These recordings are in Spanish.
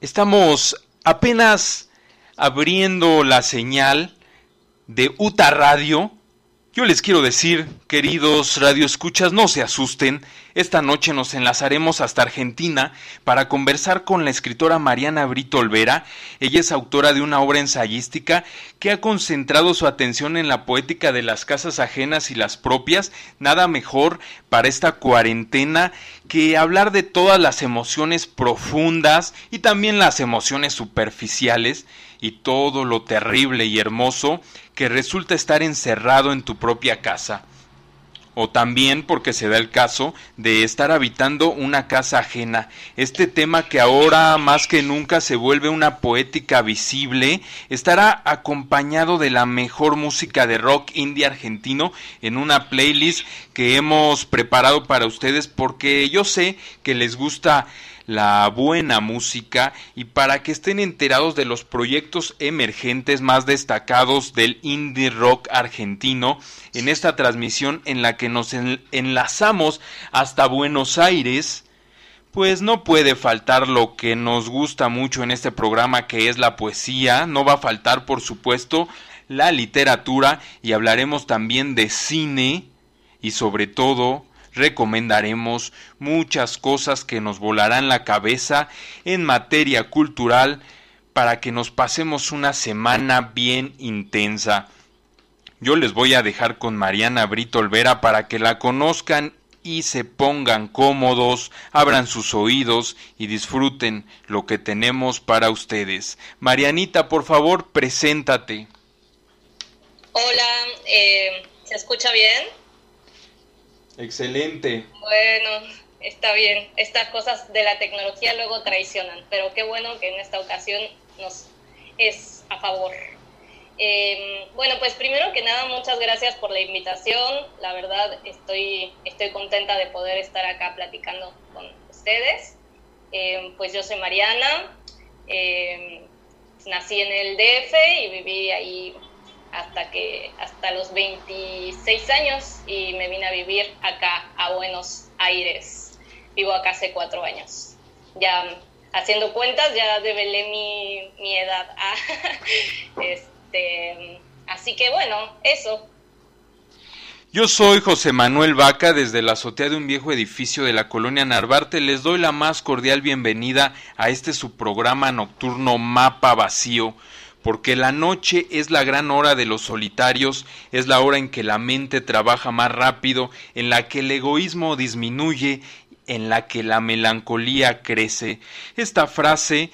Estamos apenas abriendo la señal de UTA Radio. Yo les quiero decir, queridos radioescuchas, no se asusten. Esta noche nos enlazaremos hasta Argentina para conversar con la escritora Mariana Brito Olvera. Ella es autora de una obra ensayística que ha concentrado su atención en la poética de las casas ajenas y las propias. Nada mejor para esta cuarentena que hablar de todas las emociones profundas y también las emociones superficiales y todo lo terrible y hermoso que resulta estar encerrado en tu propia casa o también porque se da el caso de estar habitando una casa ajena. Este tema que ahora más que nunca se vuelve una poética visible, estará acompañado de la mejor música de rock indie argentino en una playlist que hemos preparado para ustedes porque yo sé que les gusta la buena música y para que estén enterados de los proyectos emergentes más destacados del indie rock argentino en esta transmisión en la que nos enlazamos hasta Buenos Aires. Pues no puede faltar lo que nos gusta mucho en este programa que es la poesía, no va a faltar por supuesto la literatura y hablaremos también de cine y sobre todo recomendaremos muchas cosas que nos volarán la cabeza en materia cultural para que nos pasemos una semana bien intensa. Yo les voy a dejar con Mariana Brito Olvera para que la conozcan y se pongan cómodos, abran sus oídos y disfruten lo que tenemos para ustedes. Marianita, por favor, preséntate. Hola, eh, ¿se escucha bien? Excelente. Bueno, está bien. Estas cosas de la tecnología luego traicionan, pero qué bueno que en esta ocasión nos es a favor. Em, bueno, pues primero que nada, muchas gracias por la invitación. La verdad, estoy, estoy contenta de poder estar acá platicando con ustedes. Em, pues yo soy Mariana, em, nací en el DF y viví ahí hasta que hasta los 26 años y me vine a vivir acá a Buenos Aires. Vivo acá hace cuatro años. Ya haciendo cuentas ya develé mi, mi edad. este, así que bueno, eso. Yo soy José Manuel Vaca desde la azotea de un viejo edificio de la colonia Narvarte. Les doy la más cordial bienvenida a este su programa nocturno Mapa Vacío porque la noche es la gran hora de los solitarios, es la hora en que la mente trabaja más rápido, en la que el egoísmo disminuye, en la que la melancolía crece. Esta frase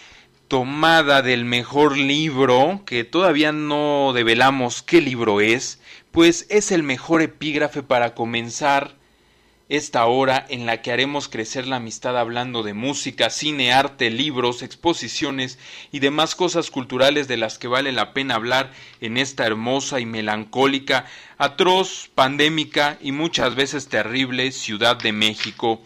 tomada del mejor libro, que todavía no develamos qué libro es, pues es el mejor epígrafe para comenzar esta hora en la que haremos crecer la amistad hablando de música, cine, arte, libros, exposiciones y demás cosas culturales de las que vale la pena hablar en esta hermosa y melancólica, atroz, pandémica y muchas veces terrible Ciudad de México.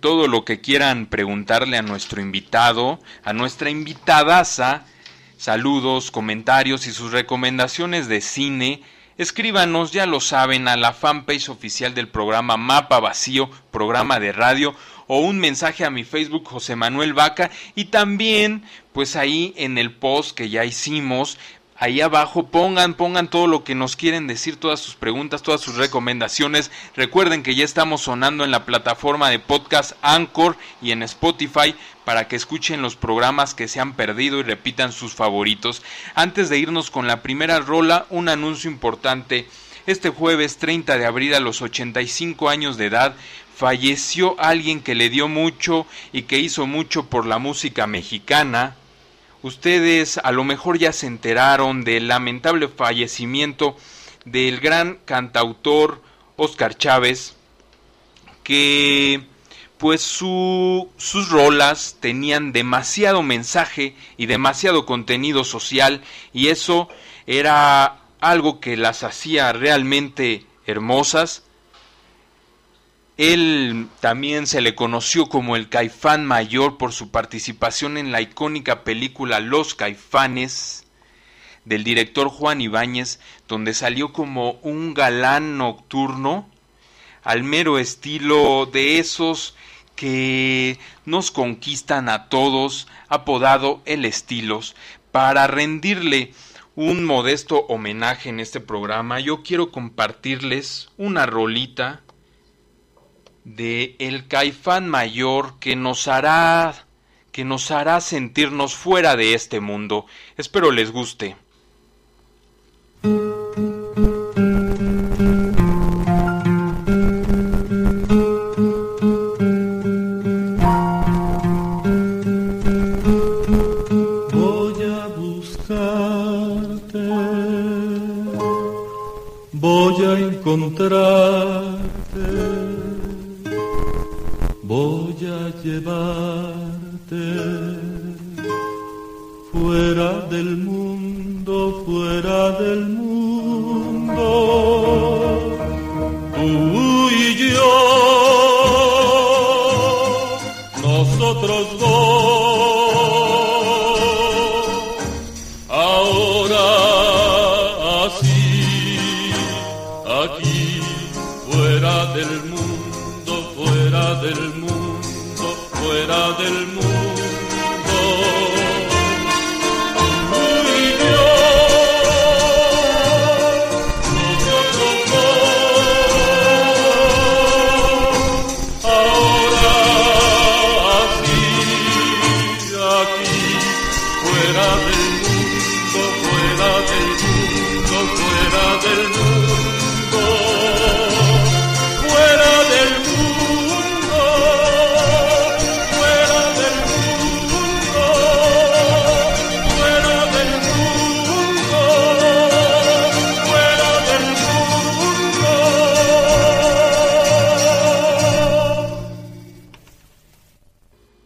Todo lo que quieran preguntarle a nuestro invitado, a nuestra invitadaza, saludos, comentarios y sus recomendaciones de cine, Escríbanos, ya lo saben, a la fanpage oficial del programa Mapa Vacío, programa de radio, o un mensaje a mi Facebook José Manuel Vaca y también pues ahí en el post que ya hicimos ahí abajo pongan, pongan todo lo que nos quieren decir, todas sus preguntas, todas sus recomendaciones. Recuerden que ya estamos sonando en la plataforma de podcast Anchor y en Spotify para que escuchen los programas que se han perdido y repitan sus favoritos. Antes de irnos con la primera rola, un anuncio importante. Este jueves 30 de abril a los 85 años de edad falleció alguien que le dio mucho y que hizo mucho por la música mexicana, Ustedes a lo mejor ya se enteraron del lamentable fallecimiento del gran cantautor Oscar Chávez, que pues sus rolas tenían demasiado mensaje y demasiado contenido social y eso era algo que las hacía realmente hermosas él también se le conoció como el Caifán Mayor por su participación en la icónica película Los Caifanes del director Juan Ibáñez, donde salió como un galán nocturno al mero estilo de esos que nos conquistan a todos, apodado El Estilos, para rendirle un modesto homenaje en este programa, yo quiero compartirles una rolita de El Caifán Mayor que nos hará que nos hará sentirnos fuera de este mundo. Espero les guste. encontrarte, llevarte fuera del mundo, fuera del mundo, tú y yo, nosotros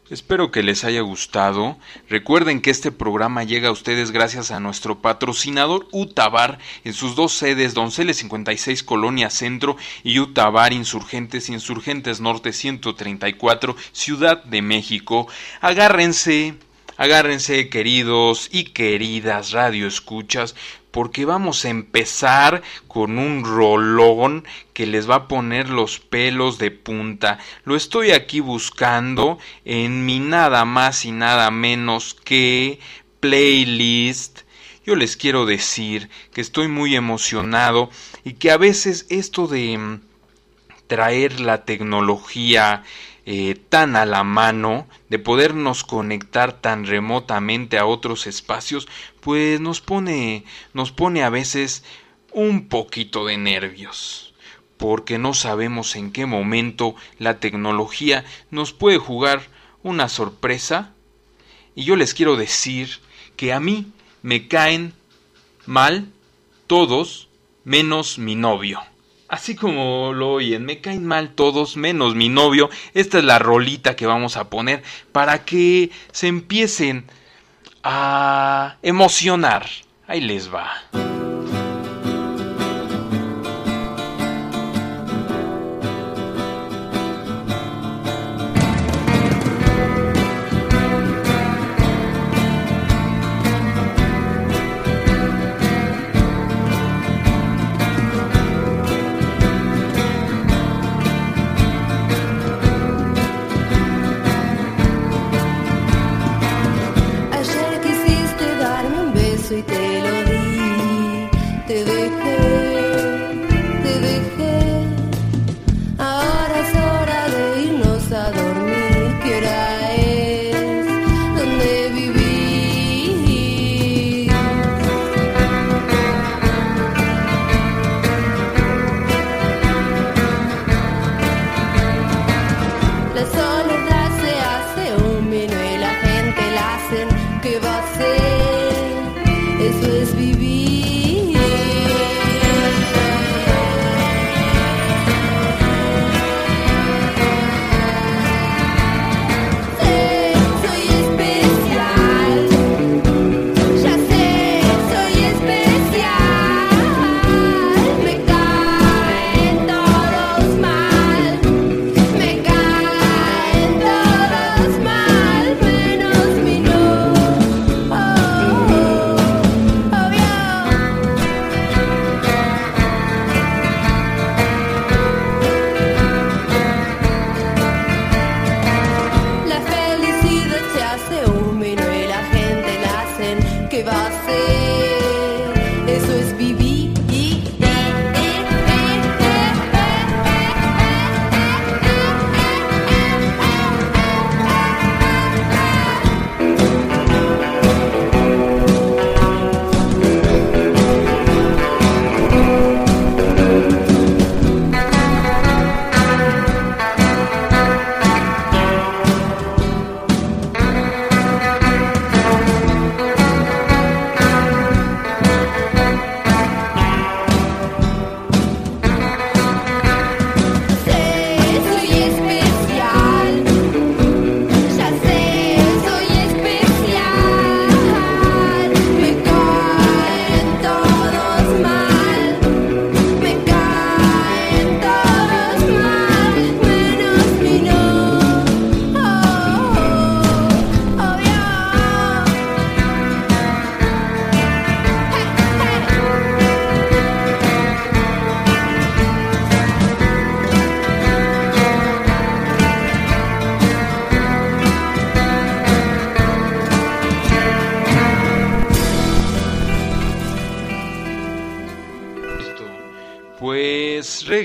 Espero que les haya gustado. Recuerden que este programa llega a ustedes gracias a nuestro patrocinador Utabar en sus dos sedes, Donceles 56 Colonia Centro y Utabar Insurgentes Insurgentes Norte 134 Ciudad de México. Agárrense, agárrense queridos y queridas radioescuchas porque vamos a empezar con un rolón que les va a poner los pelos de punta. Lo estoy aquí buscando en mi nada más y nada menos que playlist. Yo les quiero decir que estoy muy emocionado y que a veces esto de mm, traer la tecnología eh, tan a la mano, de podernos conectar tan remotamente a otros espacios, pues nos pone, nos pone a veces un poquito de nervios, porque no sabemos en qué momento la tecnología nos puede jugar una sorpresa. Y yo les quiero decir que a mí me caen mal todos menos mi novio. Así como lo oyen, me caen mal todos menos mi novio. Esta es la rolita que vamos a poner para que se empiecen a emocionar. Ahí les va.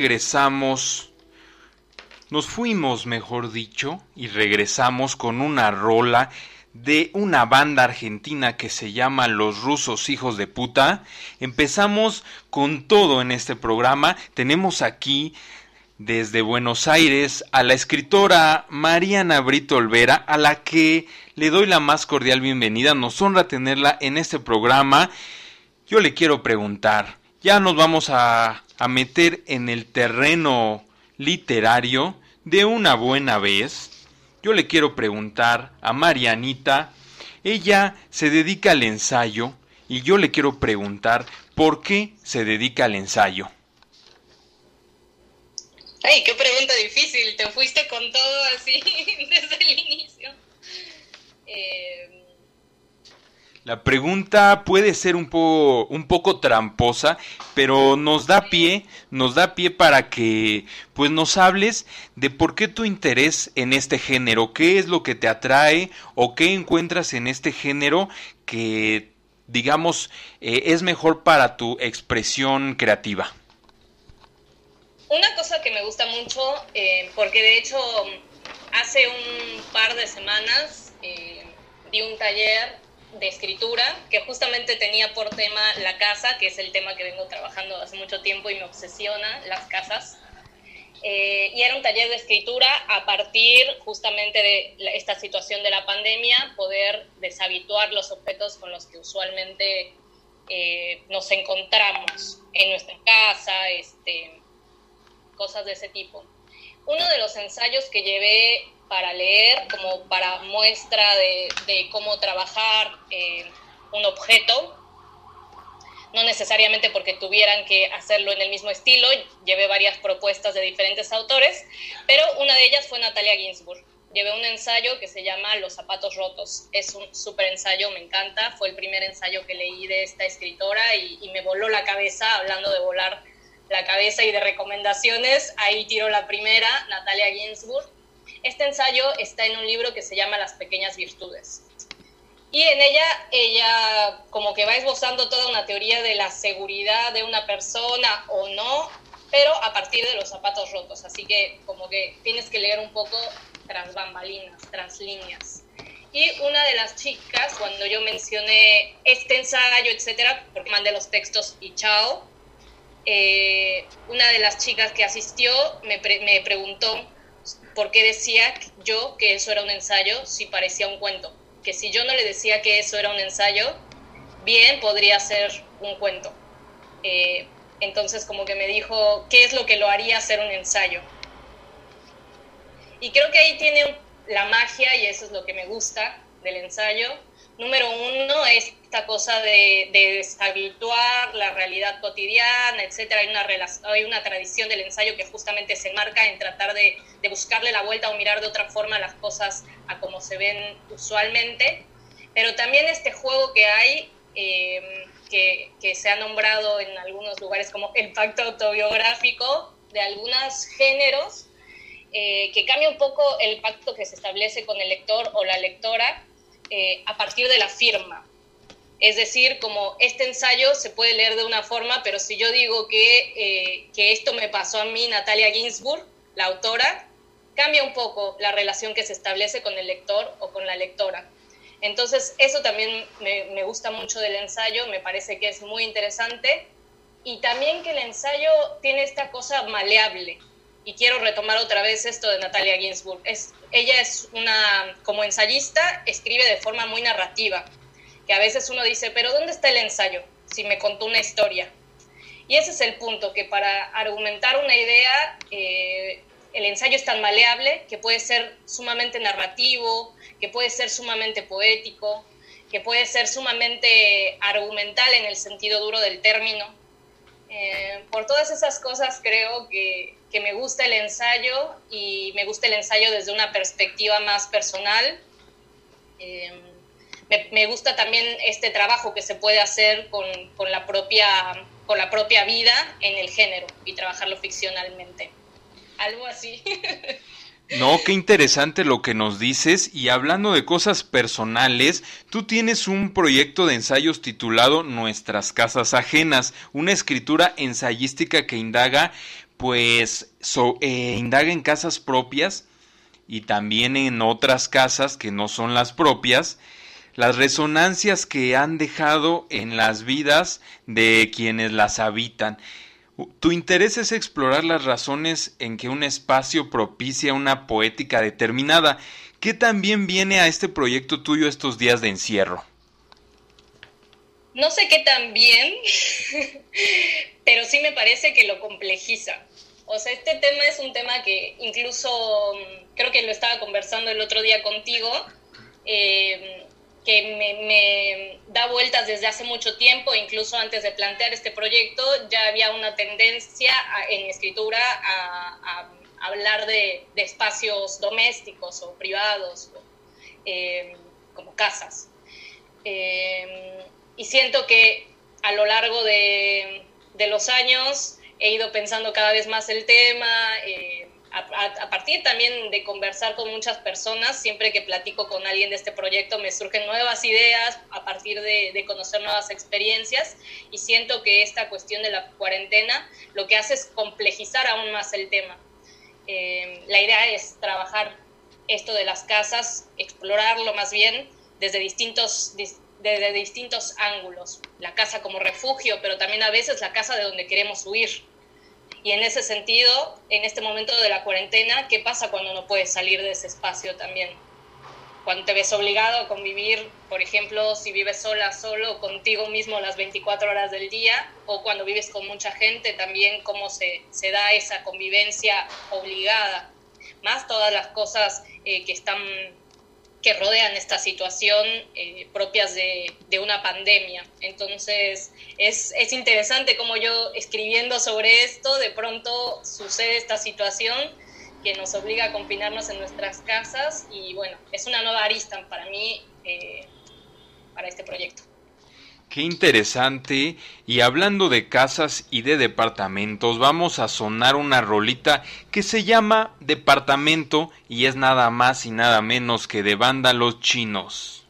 Regresamos, nos fuimos, mejor dicho, y regresamos con una rola de una banda argentina que se llama Los Rusos Hijos de Puta. Empezamos con todo en este programa. Tenemos aquí desde Buenos Aires a la escritora Mariana Brito Olvera, a la que le doy la más cordial bienvenida. Nos honra tenerla en este programa. Yo le quiero preguntar, ya nos vamos a, a meter en el terreno literario de una buena vez. Yo le quiero preguntar a Marianita, ella se dedica al ensayo y yo le quiero preguntar por qué se dedica al ensayo. Ay, qué pregunta difícil, te fuiste con todo así desde el inicio. Eh, la pregunta puede ser un, poco, un poco tramposa, pero nos da pie, nos da pie para que pues nos hables de por qué tu interés en este género, qué es lo que te atrae o qué encuentras en este género que digamos eh, es mejor para tu expresión creativa. Una cosa que me gusta mucho, eh, porque de hecho hace un par de semanas eh, di un taller de escritura que justamente tenía por tema la casa, que es el tema que vengo trabajando hace mucho tiempo y me obsesiona, las casas. Eh, y era un taller de escritura a partir justamente de esta situación de la pandemia, poder deshabituar los objetos con los que usualmente eh, nos encontramos en nuestra casa, este, cosas de ese tipo. Uno de los ensayos que llevé para leer, como para muestra de, cómo trabajar eh, un objeto, no necesariamente porque tuvieran que hacerlo en el mismo estilo, llevé varias propuestas de diferentes autores, pero una de ellas fue Natalia Ginsburg. Llevé un ensayo que se llama Los zapatos rotos. Es un súper ensayo, me encanta. Fue el primer ensayo que leí de esta escritora y, y, me voló la cabeza, hablando de volar la cabeza y de recomendaciones. Ahí tiró la primera, Natalia Ginsburg. Este ensayo está en un libro que se llama Las pequeñas virtudes. Y en ella, ella como que va esbozando toda una teoría de la seguridad de una persona o no, pero a partir de los zapatos rotos. Así que como que tienes que leer un poco tras bambalinas, tras líneas. Y una de las chicas, cuando yo mencioné este ensayo, etcétera, porque mandé los textos y chao, eh, una de las chicas que asistió me, preguntó porque decía yo que eso era un ensayo si parecía un cuento. Que si yo no le decía que eso era un ensayo, bien podría ser un cuento. Eh, entonces como que me dijo, ¿qué es lo que lo haría ser un ensayo? Y creo que ahí tiene la magia y eso es lo que me gusta del ensayo. Número uno es esta cosa de, de deshabituar la realidad cotidiana, etcétera. Hay una, tradición del ensayo que justamente se enmarca en tratar de, buscarle la vuelta o mirar de otra forma las cosas a como se ven usualmente. Pero también este juego que hay, que, que, se ha nombrado en algunos lugares como el pacto autobiográfico de algunos géneros, eh, que cambia un poco el pacto que se establece con el lector o la lectora eh, a partir de la firma. Es decir, como este ensayo se puede leer de una forma, pero si yo digo que, eh, que esto me pasó a mí, Natalia Ginsburg, la autora, cambia un poco la relación que se establece con el lector o con la lectora. Entonces, eso también me, me, gusta mucho del ensayo, me parece que es muy interesante. Y también que el ensayo tiene esta cosa maleable. Y quiero retomar otra vez esto de Natalia Ginsburg. Es, ella es una, como ensayista, escribe de forma muy narrativa que a veces uno dice, pero ¿dónde está el ensayo? Si me contó una historia. Y ese es el punto, que para argumentar una idea, eh, el ensayo es tan maleable que puede ser sumamente narrativo, que puede ser sumamente poético, que puede ser sumamente argumental en el sentido duro del término. Eh, por todas esas cosas creo que, que, me gusta el ensayo y me gusta el ensayo desde una perspectiva más personal. Eh, me, gusta también este trabajo que se puede hacer con, con, la propia, con la propia vida en el género y trabajarlo ficcionalmente. Algo así. No, qué interesante lo que nos dices y hablando de cosas personales, tú tienes un proyecto de ensayos titulado Nuestras casas ajenas, una escritura ensayística que indaga pues eh, indaga en casas propias y también en otras casas que no son las propias, las resonancias que han dejado en las vidas de quienes las habitan. Tu interés es explorar las razones en que un espacio propicia una poética determinada. ¿Qué también viene a este proyecto tuyo estos días de encierro? No sé qué tan bien, pero sí me parece que lo complejiza. O sea, este tema es un tema que incluso mm, creo que lo estaba conversando el otro día contigo, eh, que me, da vueltas desde hace mucho tiempo, incluso antes de plantear este proyecto, ya había una tendencia en escritura a, hablar de, espacios domésticos o privados, eh, como casas. Eh, y siento que a lo largo de, de los años he ido pensando cada vez más el tema, eh, a, partir también de conversar con muchas personas, siempre que platico con alguien de este proyecto me surgen nuevas ideas a partir de, conocer nuevas experiencias y siento que esta cuestión de la cuarentena lo que hace es complejizar aún más el tema. Eh, la idea es trabajar esto de las casas, explorarlo más bien desde distintos, desde distintos ángulos. La casa como refugio, pero también a veces la casa de donde queremos huir y en ese sentido, en este momento de la cuarentena, ¿qué pasa cuando no puedes salir de ese espacio también? Cuando te ves obligado a convivir, por ejemplo, si vives sola, solo, contigo mismo las 24 horas del día, o cuando vives con mucha gente, también cómo se, se da esa convivencia obligada, más todas las cosas eh, que están que rodean esta situación eh, propias de, de, una pandemia. Entonces, es, es, interesante como yo escribiendo sobre esto, de pronto sucede esta situación que nos obliga a confinarnos en nuestras casas y bueno, es una nueva arista para mí, eh, para este proyecto. Qué interesante. Y hablando de casas y de departamentos, vamos a sonar una rolita que se llama Departamento y es nada más y nada menos que de vándalos chinos.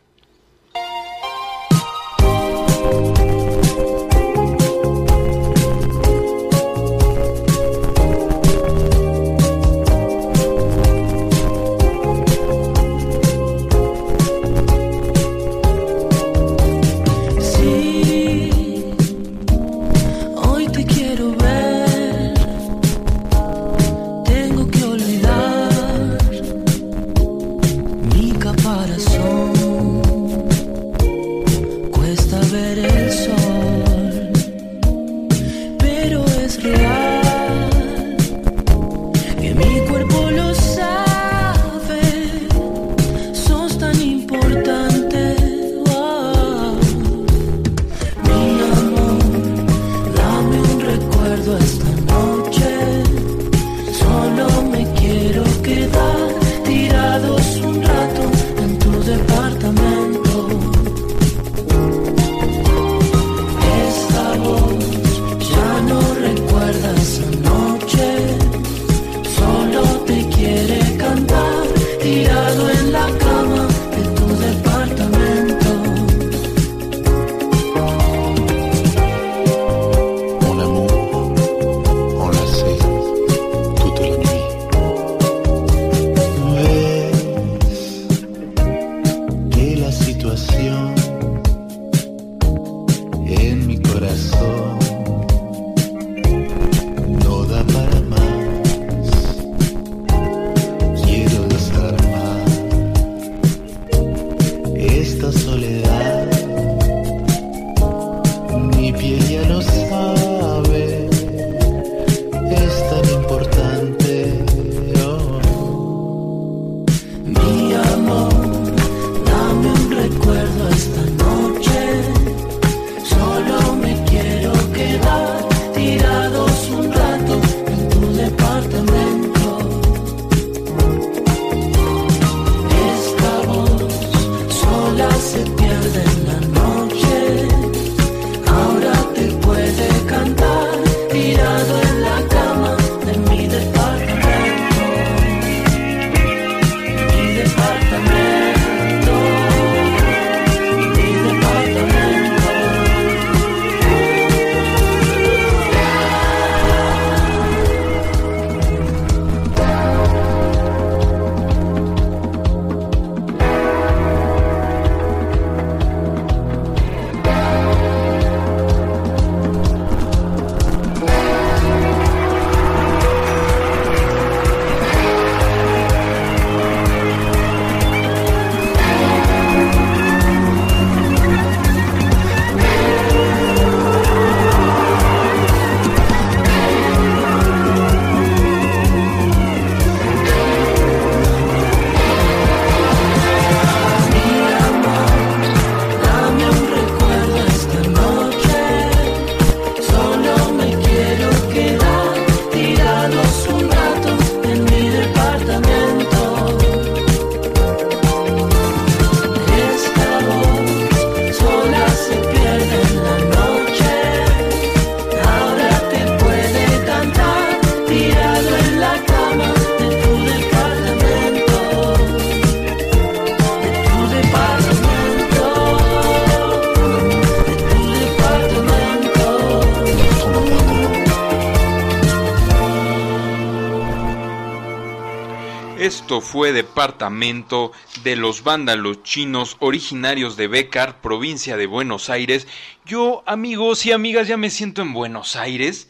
Fue Departamento de los Vándalos Chinos originarios de Becar, provincia de Buenos Aires. Yo, amigos y amigas, ya me siento en Buenos Aires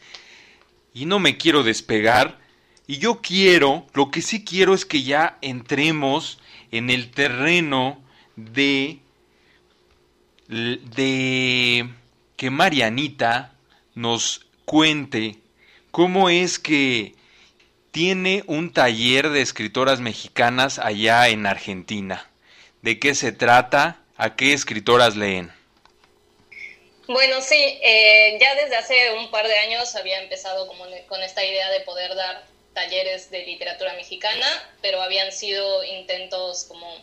y no me quiero despegar. Y yo quiero, lo que sí quiero es que ya entremos en el terreno de de que Marianita nos cuente cómo es que tiene un taller de escritoras mexicanas allá en Argentina. ¿De qué se trata? ¿A qué escritoras leen? Bueno, sí, eh, ya desde hace un par de años había empezado como con esta idea de poder dar talleres de literatura mexicana, pero habían sido intentos como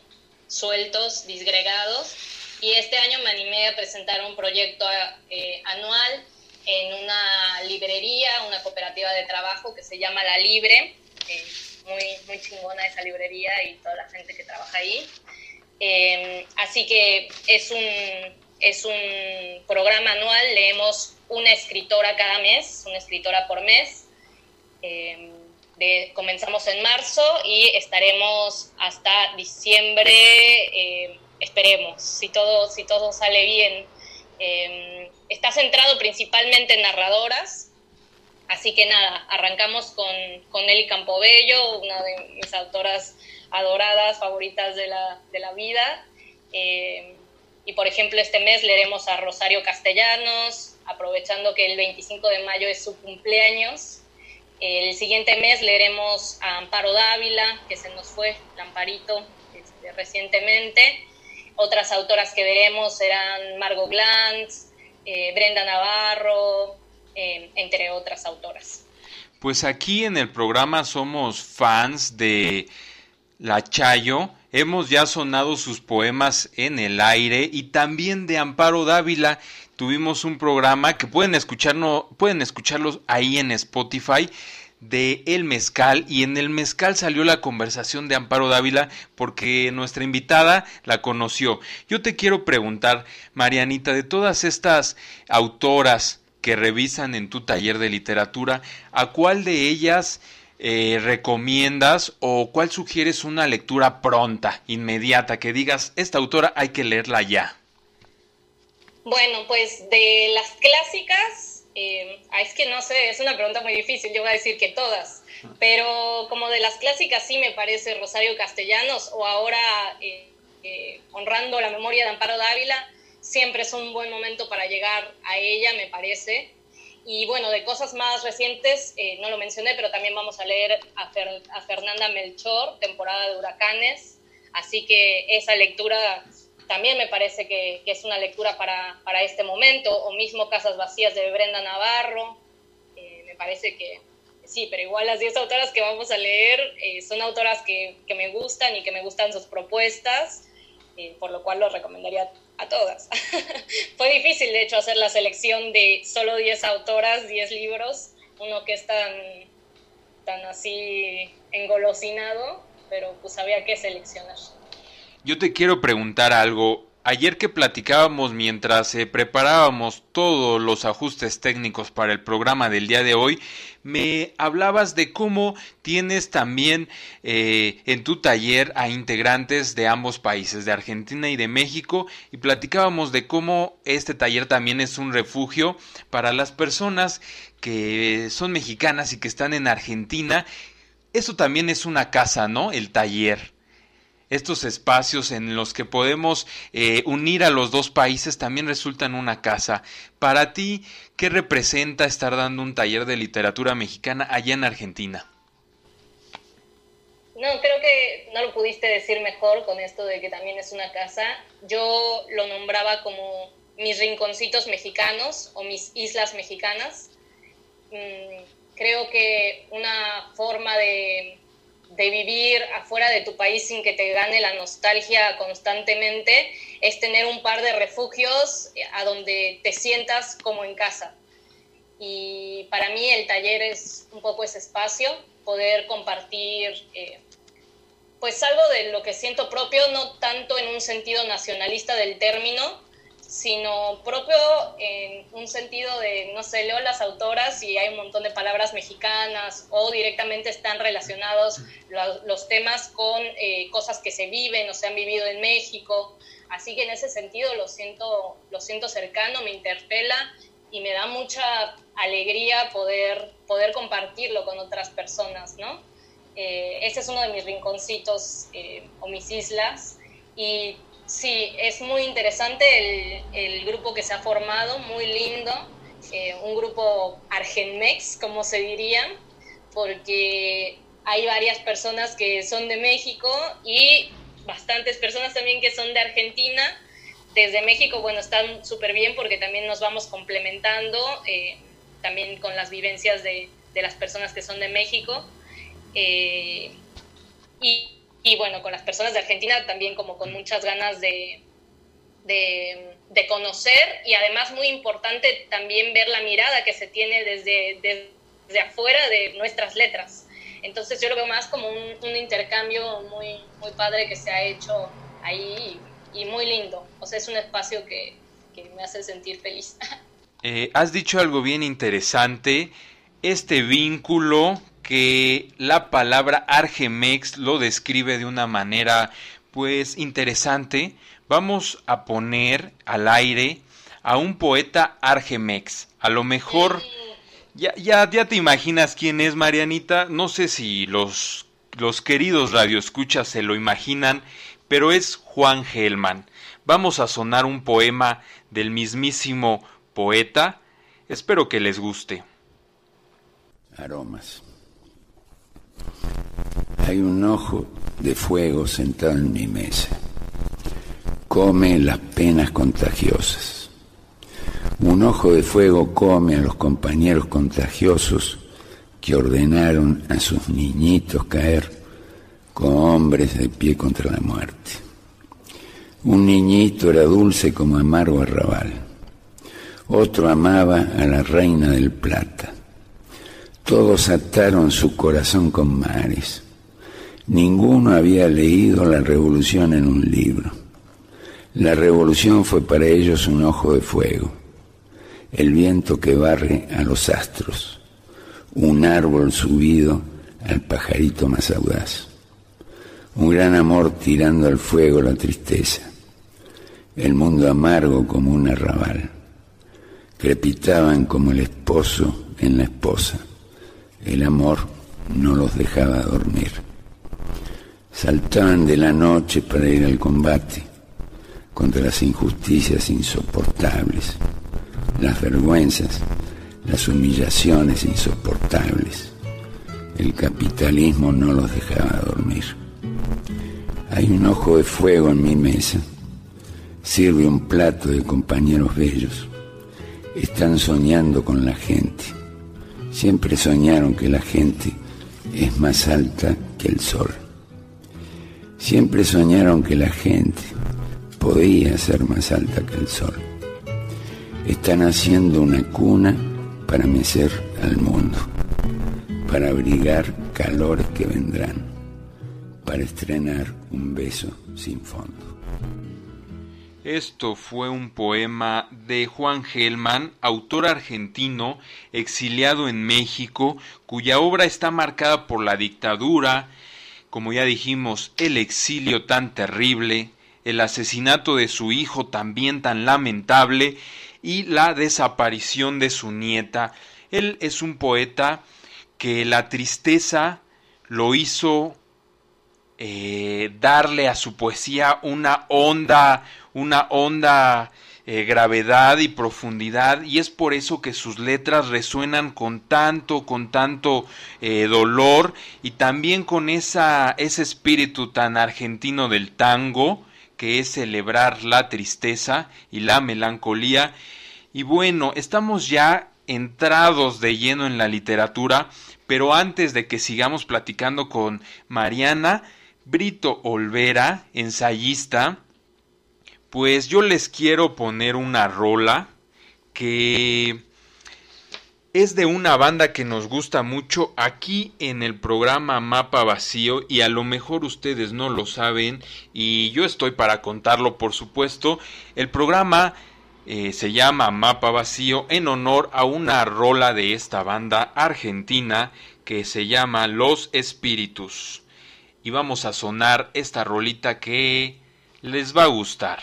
sueltos, disgregados, y este año me animé a presentar un proyecto eh, anual en una librería, una cooperativa de trabajo que se llama La Libre, eh, muy, muy chingona esa librería y toda la gente que trabaja ahí. Em, así que es un, es un programa anual, leemos una escritora cada mes, una escritora por mes. Em, comenzamos en marzo y estaremos hasta diciembre, em, esperemos, si todo, si todo sale bien. Está centrado principalmente en narradoras, así que nada, arrancamos con, con Nelly Campobello, una de mis autoras adoradas, favoritas de la, de la vida. Eh, y por ejemplo, este mes leeremos a Rosario Castellanos, aprovechando que el 25 de mayo es su cumpleaños. El siguiente mes leeremos a Amparo Dávila, que se nos fue, Lamparito, este, recientemente. Otras autoras que veremos serán Margot Glantz, eh, Brenda Navarro, eh, entre otras autoras. Pues aquí en el programa somos fans de La Chayo. Hemos ya sonado sus poemas en el aire y también de Amparo Dávila. Tuvimos un programa que pueden, escucharnos, pueden escucharlos ahí en Spotify de El Mezcal y en El Mezcal salió la conversación de Amparo Dávila porque nuestra invitada la conoció. Yo te quiero preguntar, Marianita, de todas estas autoras que revisan en tu taller de literatura, ¿a cuál de ellas eh, recomiendas o cuál sugieres una lectura pronta, inmediata, que digas, esta autora hay que leerla ya? Bueno, pues de las clásicas, eh, es que no sé, es una pregunta muy difícil, yo voy a decir que todas, pero como de las clásicas sí me parece Rosario Castellanos o ahora eh, eh, honrando la memoria de Amparo Dávila, siempre es un buen momento para llegar a ella, me parece. Y bueno, de cosas más recientes, no lo mencioné, pero también vamos a leer a Fernanda Melchor, temporada de huracanes, así que esa lectura también me parece que, es una lectura para, para, este momento, o mismo Casas Vacías de Brenda Navarro, eh, me parece que sí, pero igual las 10 autoras que vamos a leer eh, son autoras que, que, me gustan y que me gustan sus propuestas, eh, por lo cual lo recomendaría a todas. Fue difícil, de hecho, hacer la selección de solo 10 autoras, 10 libros, uno que es tan, tan así engolosinado, pero pues había que seleccionar. Yo te quiero preguntar algo. Ayer que platicábamos mientras eh, preparábamos todos los ajustes técnicos para el programa del día de hoy, me hablabas de cómo tienes también eh, en tu taller a integrantes de ambos países, de Argentina y de México, y platicábamos de cómo este taller también es un refugio para las personas que son mexicanas y que están en Argentina. Eso también es una casa, ¿no? El taller estos espacios en los que podemos eh, unir a los dos países también resultan una casa. Para ti, ¿qué representa estar dando un taller de literatura mexicana allá en Argentina? No, creo que no lo pudiste decir mejor con esto de que también es una casa. Yo lo nombraba como mis rinconcitos mexicanos o mis islas mexicanas. Mm, creo que una forma de de vivir afuera de tu país sin que te gane la nostalgia constantemente, es tener un par de refugios eh, a donde te sientas como en casa. Y para mí el taller es un poco ese espacio, poder compartir eh, pues algo de lo que siento propio, no tanto en un sentido nacionalista del término, sino propio en un sentido de, no sé, leo las autoras y hay un montón de palabras mexicanas o directamente están relacionados los, temas con eh, cosas que se viven o se han vivido en México. Así que en ese sentido lo siento, lo siento cercano, me interpela y me da mucha alegría poder, poder compartirlo con otras personas, ¿no? Eh, ese es uno de mis rinconcitos eh, o mis islas y Sí, es muy interesante el, grupo que se ha formado, muy lindo, eh, un grupo Argenmex, como se diría, porque hay varias personas que son de México y bastantes personas también que son de Argentina. Desde México, bueno, están súper bien porque también nos vamos complementando, eh, también con las vivencias de, las personas que son de México. Eh, y y bueno, con las personas de Argentina también como con muchas ganas de, de, conocer y además muy importante también ver la mirada que se tiene desde, desde afuera de nuestras letras. Entonces yo lo veo más como un, intercambio muy, muy padre que se ha hecho ahí y, muy lindo. O sea, es un espacio que, que me hace sentir feliz. Eh, has dicho algo bien interesante, este vínculo que la palabra Argemex lo describe de una manera pues interesante. Vamos a poner al aire a un poeta Argemex. A lo mejor ya, ya, ya te imaginas quién es Marianita. No sé si los, los queridos radioescuchas se lo imaginan, pero es Juan Gelman. Vamos a sonar un poema del mismísimo poeta. Espero que les guste. Aromas. Hay un ojo de fuego sentado en mi mesa. Come las penas contagiosas. Un ojo de fuego come a los compañeros contagiosos que ordenaron a sus niñitos caer como hombres de pie contra la muerte. Un niñito era dulce como amargo arrabal. Otro amaba a la reina del plata. Todos ataron su corazón con mares. Ninguno había leído la revolución en un libro. La revolución fue para ellos un ojo de fuego, el viento que barre a los astros, un árbol subido al pajarito más audaz, un gran amor tirando al fuego la tristeza, el mundo amargo como un arrabal, crepitaban como el esposo en la esposa, el amor no los dejaba dormir saltaban de la noche para ir al combate contra las injusticias insoportables, las vergüenzas, las humillaciones insoportables. El capitalismo no los dejaba dormir. Hay un ojo de fuego en mi mesa. Sirve un plato de compañeros bellos. Están soñando con la gente. Siempre soñaron que la gente es más alta que el sol. Siempre soñaron que la gente podía ser más alta que el sol. Están haciendo una cuna para mecer al mundo, para abrigar calores que vendrán, para estrenar un beso sin fondo. Esto fue un poema de Juan Gelman, autor argentino, exiliado en México, cuya obra está marcada por la dictadura, como ya dijimos, el exilio tan terrible, el asesinato de su hijo también tan lamentable y la desaparición de su nieta. Él es un poeta que la tristeza lo hizo eh, darle a su poesía una onda, una onda eh, gravedad y profundidad y es por eso que sus letras resuenan con tanto, con tanto eh, dolor y también con esa, ese espíritu tan argentino del tango que es celebrar la tristeza y la melancolía. Y bueno, estamos ya entrados de lleno en la literatura, pero antes de que sigamos platicando con Mariana, Brito Olvera, ensayista, pues yo les quiero poner una rola que es de una banda que nos gusta mucho aquí en el programa Mapa Vacío y a lo mejor ustedes no lo saben y yo estoy para contarlo por supuesto. El programa eh, se llama Mapa Vacío en honor a una rola de esta banda argentina que se llama Los Espíritus y vamos a sonar esta rolita que les va a gustar.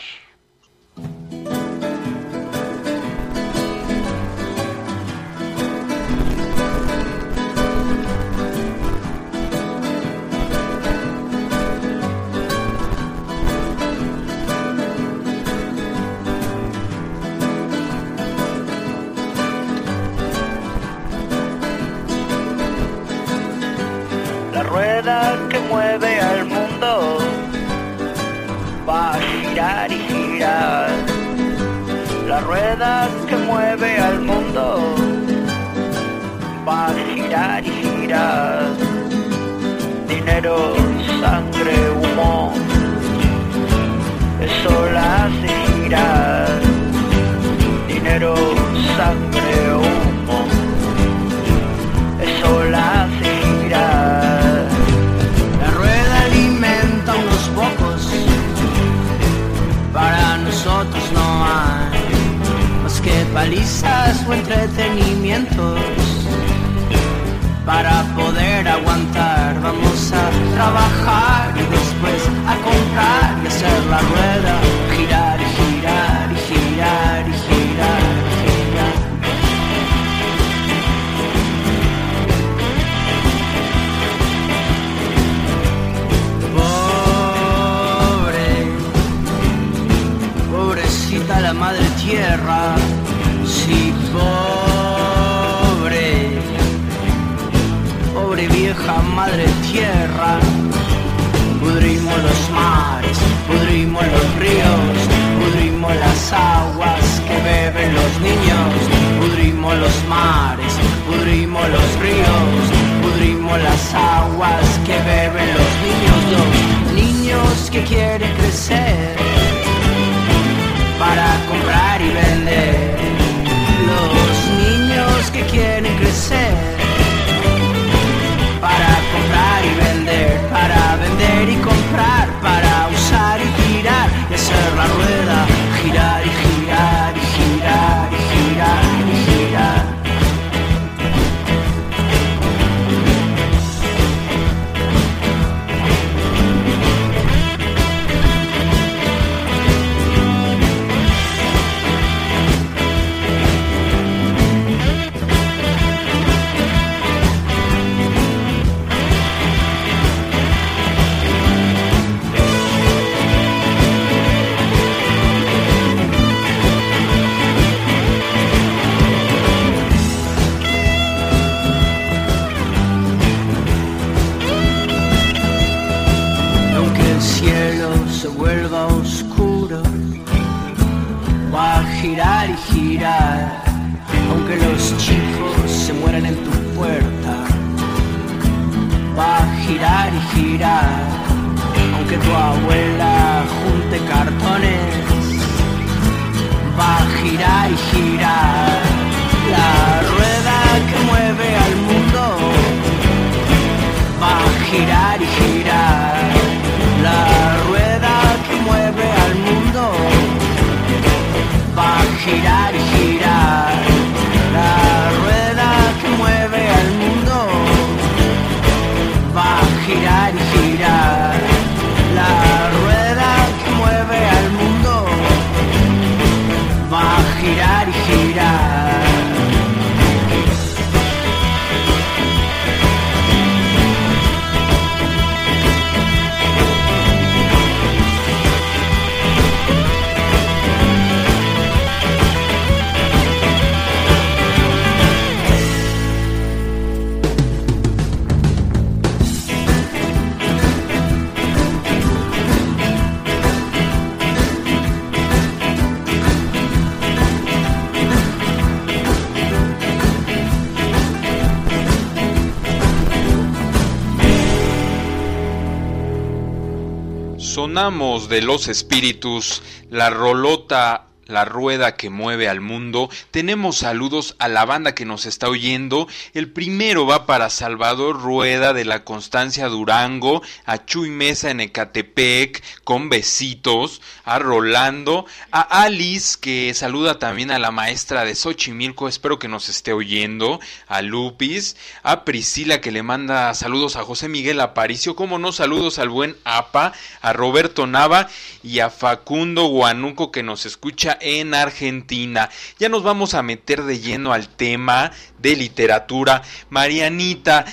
Sonamos de los espíritus la rolota la rueda que mueve al mundo. Tenemos saludos a la banda que nos está oyendo. El primero va para Salvador Rueda de la Constancia Durango, a Chuy Mesa en Ecatepec, con besitos, a Rolando, a Alice que saluda también a la maestra de Xochimilco, espero que nos esté oyendo, a Lupis, a Priscila que le manda saludos a José Miguel Aparicio, como no saludos al buen APA, a Roberto Nava y a Facundo Guanuco que nos escucha en Argentina. Ya nos vamos a meter de lleno al tema de literatura. Marianita,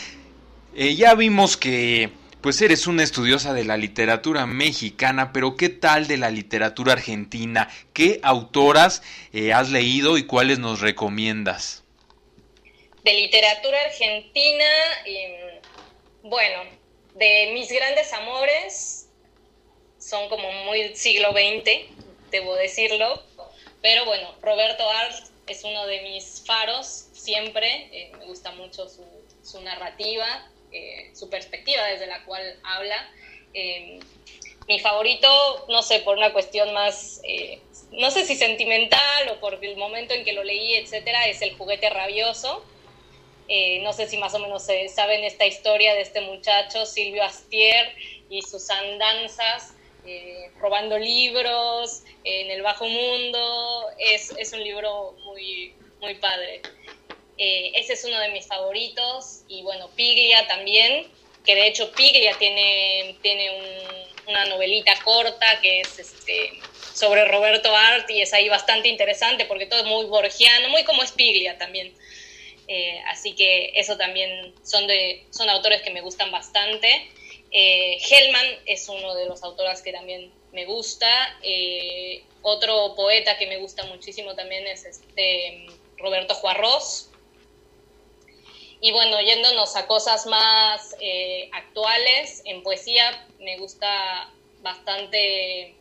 eh, ya vimos que pues eres una estudiosa de la literatura mexicana, pero ¿qué tal de la literatura argentina? ¿Qué autoras eh, has leído y cuáles nos recomiendas? De literatura argentina, em, bueno, de mis grandes amores, son como muy siglo XX, debo decirlo, pero bueno, Roberto Art es uno de mis faros siempre, eh, me gusta mucho su, su narrativa, eh, su perspectiva desde la cual habla. Eh, mi favorito, no sé, por una cuestión más, eh, no sé si sentimental o por el momento en que lo leí, etcétera, es El juguete rabioso. no sé si más o menos saben esta historia de este muchacho, Silvio Astier, y sus andanzas, robando libros en el bajo mundo. Es, es un libro muy, muy padre. Eh, ese es uno de mis favoritos. Y bueno, Piglia también, que de hecho Piglia tiene, tiene una novelita corta que es este, sobre Roberto Art y es ahí bastante interesante porque todo es muy borgiano, muy como es Piglia también. Eh, así que eso también son, de, son autores que me gustan bastante. Eh, Hellman es uno de los autores que también me gusta. otro poeta que me gusta muchísimo también es este Roberto Juarros. Y bueno, yéndonos a cosas más eh, actuales, en poesía me gusta bastante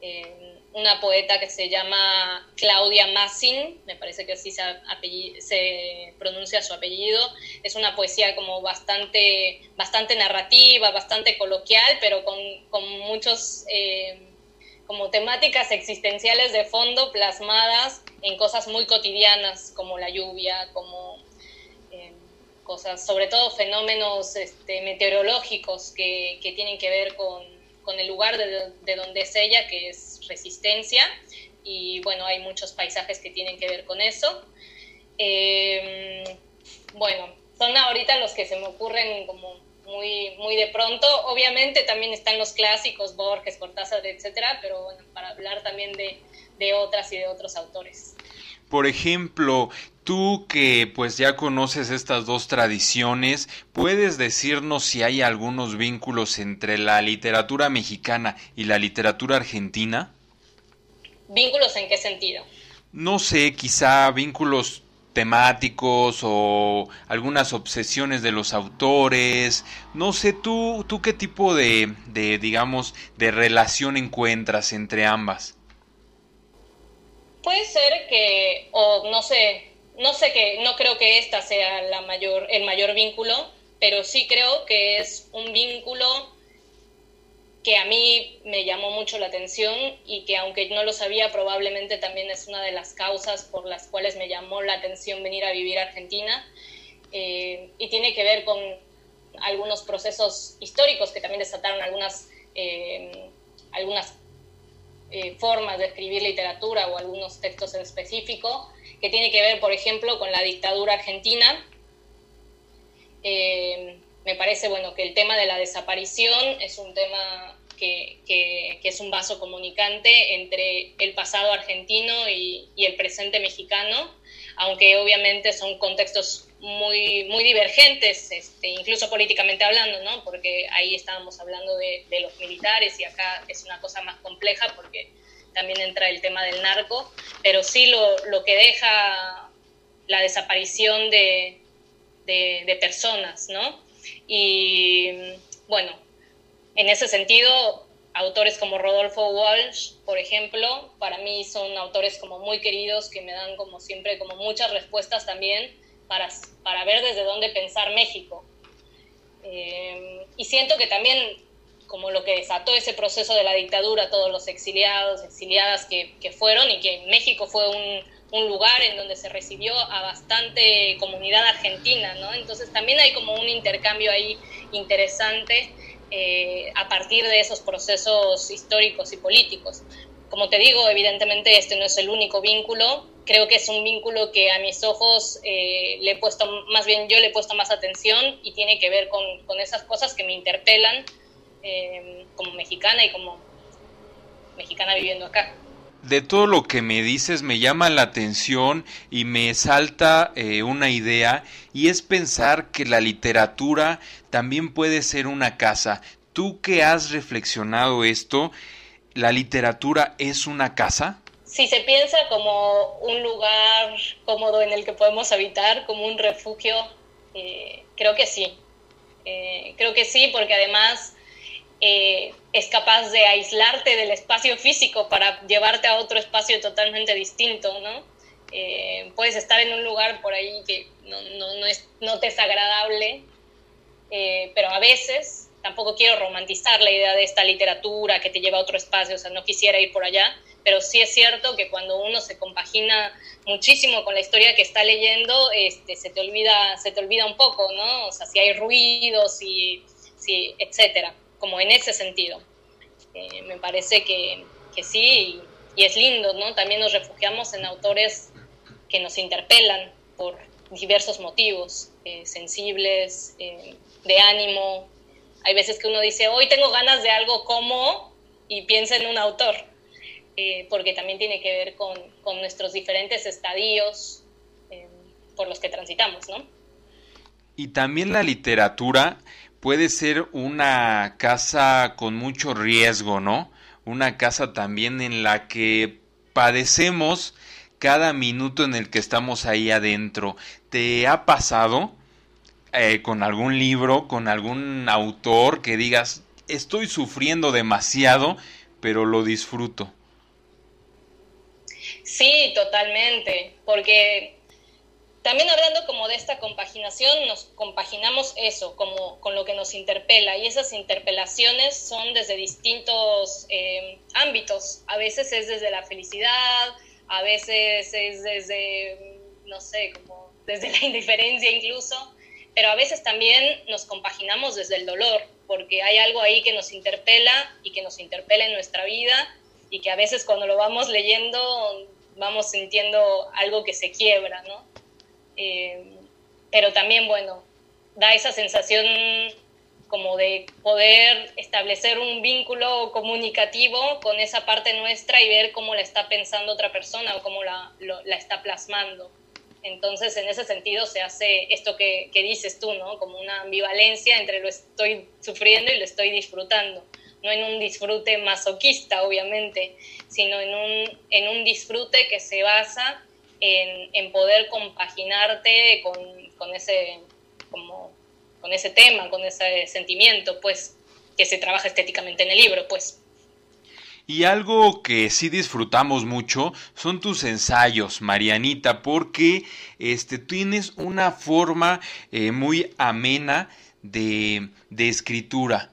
eh, una poeta que se llama Claudia Massin, me parece que así se, pronuncia su apellido. Es una poesía como bastante, bastante narrativa, bastante coloquial, pero con, con muchos... Eh, como temáticas existenciales de fondo plasmadas en cosas muy cotidianas como la lluvia, como cosas, sobre todo fenómenos este, meteorológicos que, que, tienen que ver con, con el lugar de, de, donde es ella, que es resistencia, y bueno, hay muchos paisajes que tienen que ver con eso. Eh, bueno, son ahorita los que se me ocurren como muy, muy de pronto. Obviamente también están los clásicos, Borges, Cortázar, etcétera, pero bueno, para hablar también de, de otras y de otros autores. Por ejemplo, Tú que pues ya conoces estas dos tradiciones, ¿puedes decirnos si hay algunos vínculos entre la literatura mexicana y la literatura argentina? ¿Vínculos en qué sentido? No sé, quizá vínculos temáticos o algunas obsesiones de los autores. No sé, tú, tú qué tipo de, de digamos, de relación encuentras entre ambas. Puede ser que, o no sé, no sé que, no creo que esta sea el mayor vínculo, pero sí creo que es un vínculo que a mí me llamó mucho la atención y que aunque no lo sabía, probablemente también es una de las causas por las cuales me llamó la atención venir a vivir a Argentina. Eh, y tiene que ver con algunos procesos históricos que también desataron algunas, eh, algunas eh, formas de escribir literatura o algunos textos en específico que tiene que ver, por ejemplo, con la dictadura argentina. Eh, me parece bueno que el tema de la desaparición es un tema que, que, es un vaso comunicante entre el pasado argentino y, y, el presente mexicano, aunque obviamente son contextos muy, muy divergentes, este, incluso políticamente hablando, ¿no? porque ahí estábamos hablando de, de los militares y acá es una cosa más compleja porque también entra el tema del narco, pero sí lo, lo que deja la desaparición de, de, personas, ¿no? Y bueno, en ese sentido, autores como Rodolfo Walsh, por ejemplo, para mí son autores como muy queridos que me dan como siempre como muchas respuestas también para, para ver desde dónde pensar México. Eh, y siento que también como lo que desató ese proceso de la dictadura, todos los exiliados, exiliadas que, que fueron y que México fue un, un, lugar en donde se recibió a bastante comunidad argentina, ¿no? Entonces también hay como un intercambio ahí interesante eh, a partir de esos procesos históricos y políticos. Como te digo, evidentemente este no es el único vínculo, creo que es un vínculo que a mis ojos eh, le he puesto, más bien yo le he puesto más atención y tiene que ver con, con esas cosas que me interpelan eh, como mexicana y como mexicana viviendo acá. De todo lo que me dices me llama la atención y me salta eh, una idea y es pensar que la literatura también puede ser una casa. Tú que has reflexionado esto, ¿la literatura es una casa? Si se piensa como un lugar cómodo en el que podemos habitar, como un refugio, eh, creo que sí. Eh, creo que sí, porque además eh, es capaz de aislarte del espacio físico para llevarte a otro espacio totalmente distinto, ¿no? Eh, puedes estar en un lugar por ahí que no, no, no, es, no te es agradable, eh, pero a veces tampoco quiero romantizar la idea de esta literatura que te lleva a otro espacio, o sea, no quisiera ir por allá, pero sí es cierto que cuando uno se compagina muchísimo con la historia que está leyendo, este, se, te olvida, se te olvida un poco, ¿no? O sea, si hay ruidos y, si, etcétera como en ese sentido. Eh, me parece que, que sí, y, y, es lindo, ¿no? También nos refugiamos en autores que nos interpelan por diversos motivos, eh, sensibles, eh, de ánimo. Hay veces que uno dice, hoy tengo ganas de algo como, y piensa en un autor, eh, porque también tiene que ver con, con nuestros diferentes estadios por los que transitamos, ¿no? Y también la literatura puede ser una casa con mucho riesgo, ¿no? Una casa también en la que padecemos cada minuto en el que estamos ahí adentro. ¿Te ha pasado eh, con algún libro, con algún autor que digas, estoy sufriendo demasiado, pero lo disfruto? Sí, totalmente, porque también hablando como de esta compaginación, nos compaginamos eso, como con lo que nos interpela, y esas interpelaciones son desde distintos eh, ámbitos. A veces es desde la felicidad, a veces es desde, no sé, como desde la indiferencia incluso, pero a veces también nos compaginamos desde el dolor, porque hay algo ahí que nos interpela y que nos interpela en nuestra vida, y que a veces cuando lo vamos leyendo vamos sintiendo algo que se quiebra, ¿no? Eh, pero también, bueno, da esa sensación como de poder establecer un vínculo comunicativo con esa parte nuestra y ver cómo la está pensando otra persona o cómo la, lo, la está plasmando. Entonces, en ese sentido se hace esto que, que, dices tú, ¿no? Como una ambivalencia entre lo estoy sufriendo y lo estoy disfrutando. No en un disfrute masoquista, obviamente, sino en un, en un disfrute que se basa en, poder compaginarte con, con, ese, como, con ese tema, con ese sentimiento, pues, que se trabaja estéticamente en el libro, pues. Y algo que sí disfrutamos mucho son tus ensayos, Marianita, porque este, tienes una forma eh, muy amena de, de, escritura.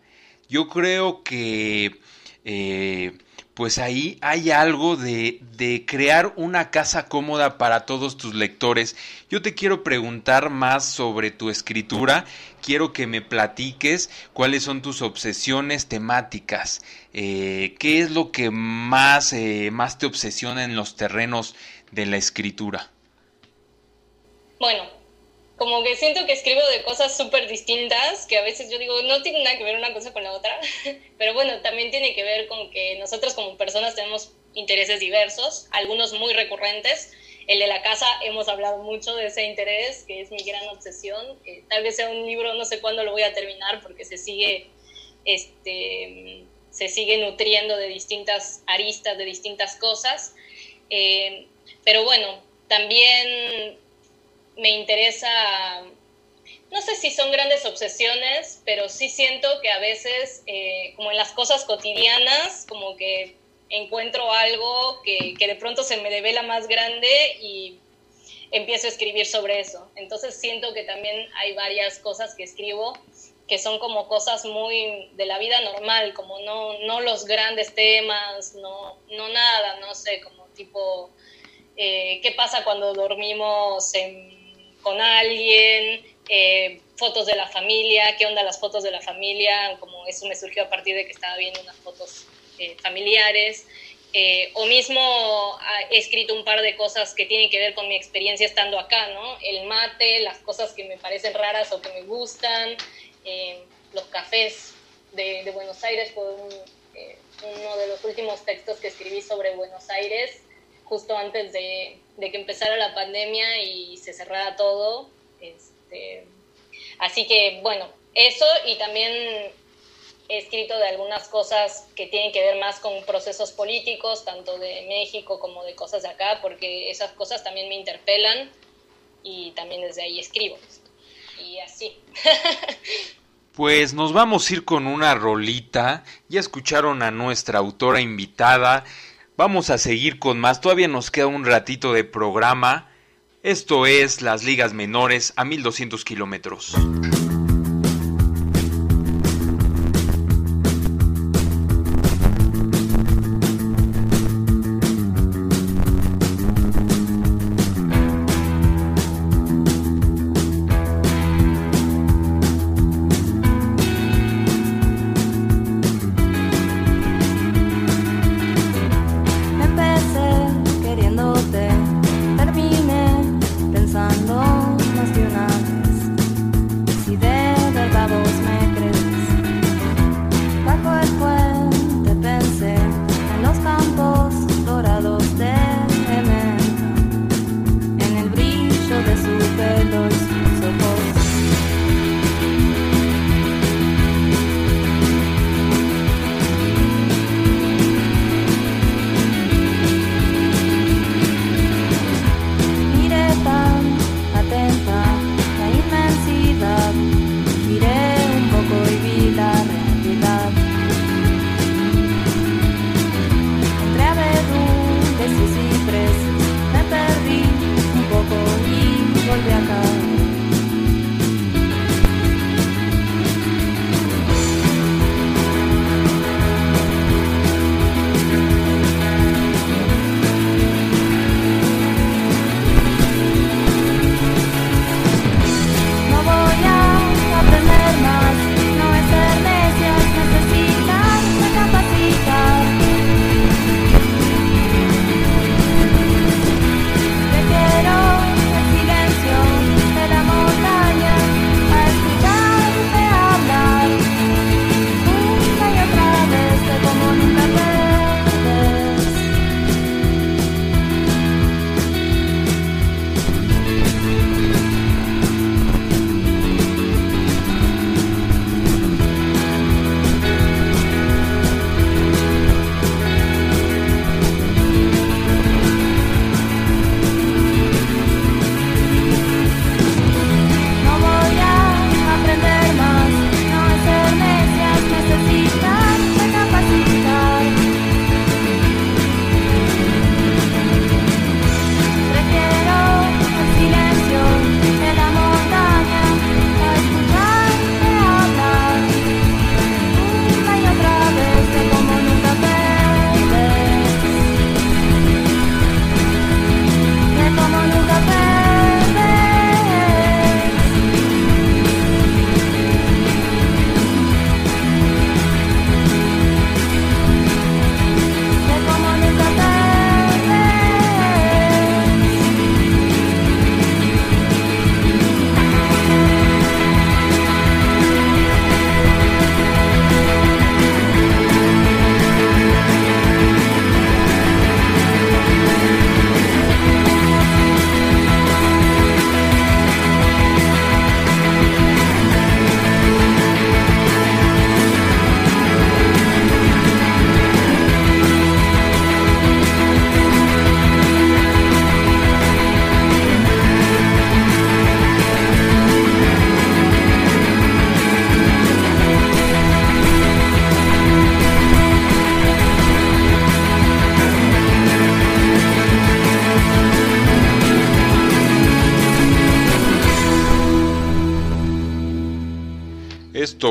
Yo creo que eh, pues ahí hay algo de, de, crear una casa cómoda para todos tus lectores. Yo te quiero preguntar más sobre tu escritura, quiero que me platiques cuáles son tus obsesiones temáticas, eh, qué es lo que más, eh, más te obsesiona en los terrenos de la escritura. Bueno, como que siento que escribo de cosas súper distintas, que a veces yo digo, no tiene nada que ver una cosa con la otra, pero bueno, también tiene que ver con que nosotros como personas tenemos intereses diversos, algunos muy recurrentes. El de la casa, hemos hablado mucho de ese interés, que es mi gran obsesión. Eh, tal vez sea un libro, no sé cuándo lo voy a terminar, porque se sigue, este, se sigue nutriendo de distintas aristas, de distintas cosas. Eh, pero bueno, también me interesa, no sé si son grandes obsesiones, pero sí siento que a veces, eh, como en las cosas cotidianas, como que encuentro algo que, que de pronto se me devela más grande y empiezo a escribir sobre eso. Entonces siento que también hay varias cosas que escribo que son como cosas muy de la vida normal, como no, no los grandes temas, no, no nada, no sé, como tipo, eh, ¿qué pasa cuando dormimos con alguien? Eh, fotos de la familia, qué onda las fotos de la familia, como eso me surgió a partir de que estaba viendo unas fotos eh, familiares. Eh, o mismo he escrito un par de cosas que tienen que ver con mi experiencia estando acá, ¿no? El mate, las cosas que me parecen raras o que me gustan, los cafés de, Buenos Aires, fue uno de los últimos textos que escribí sobre Buenos Aires, justo antes de, de que empezara la pandemia y se cerrara todo. Este, así que, bueno, eso y también he escrito de algunas cosas que tienen que ver más con procesos políticos, tanto de México como de cosas de acá, porque esas cosas también me interpelan y también desde ahí escribo. Y así. Pues nos vamos a ir con una rolita. Ya escucharon a nuestra autora invitada. Vamos a seguir con más. Todavía nos queda un ratito de programa. Esto es las ligas menores a 1200 kilómetros.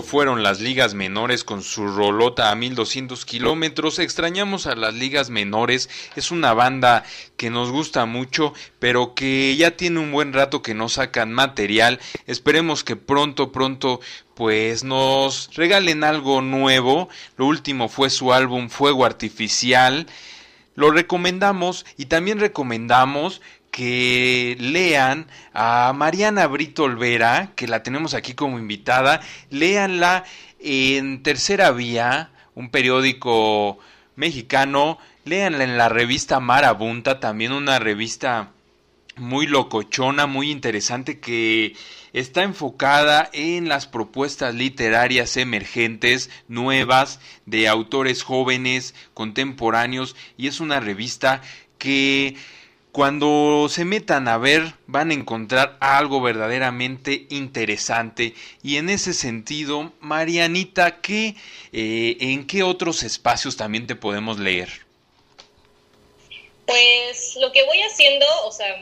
Fueron las ligas menores con su rolota a 1200 kilómetros. Extrañamos a las ligas menores. Es una banda que nos gusta mucho, pero que ya tiene un buen rato que no sacan material. Esperemos que pronto, pronto, pues nos regalen algo nuevo. Lo último fue su álbum Fuego Artificial. Lo recomendamos y también recomendamos que lean a Mariana Brito Olvera, que la tenemos aquí como invitada. Léanla en Tercera Vía, un periódico mexicano. Léanla en la revista Marabunta, también una revista muy locochona, muy interesante que está enfocada en las propuestas literarias emergentes, nuevas, de autores jóvenes, contemporáneos, y es una revista que cuando se metan a ver van a encontrar algo verdaderamente interesante. Y en ese sentido, Marianita, ¿qué, eh, ¿en qué otros espacios también te podemos leer? Pues lo que voy haciendo, o sea,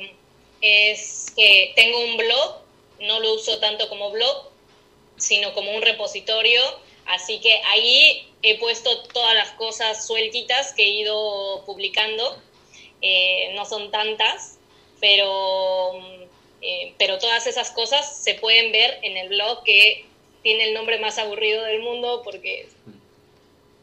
es que tengo un blog, no lo uso tanto como blog, sino como un repositorio, así que ahí he puesto todas las cosas sueltitas que he ido publicando eh, no son tantas, pero, eh, pero todas esas cosas se pueden ver en el blog que tiene el nombre más aburrido del mundo porque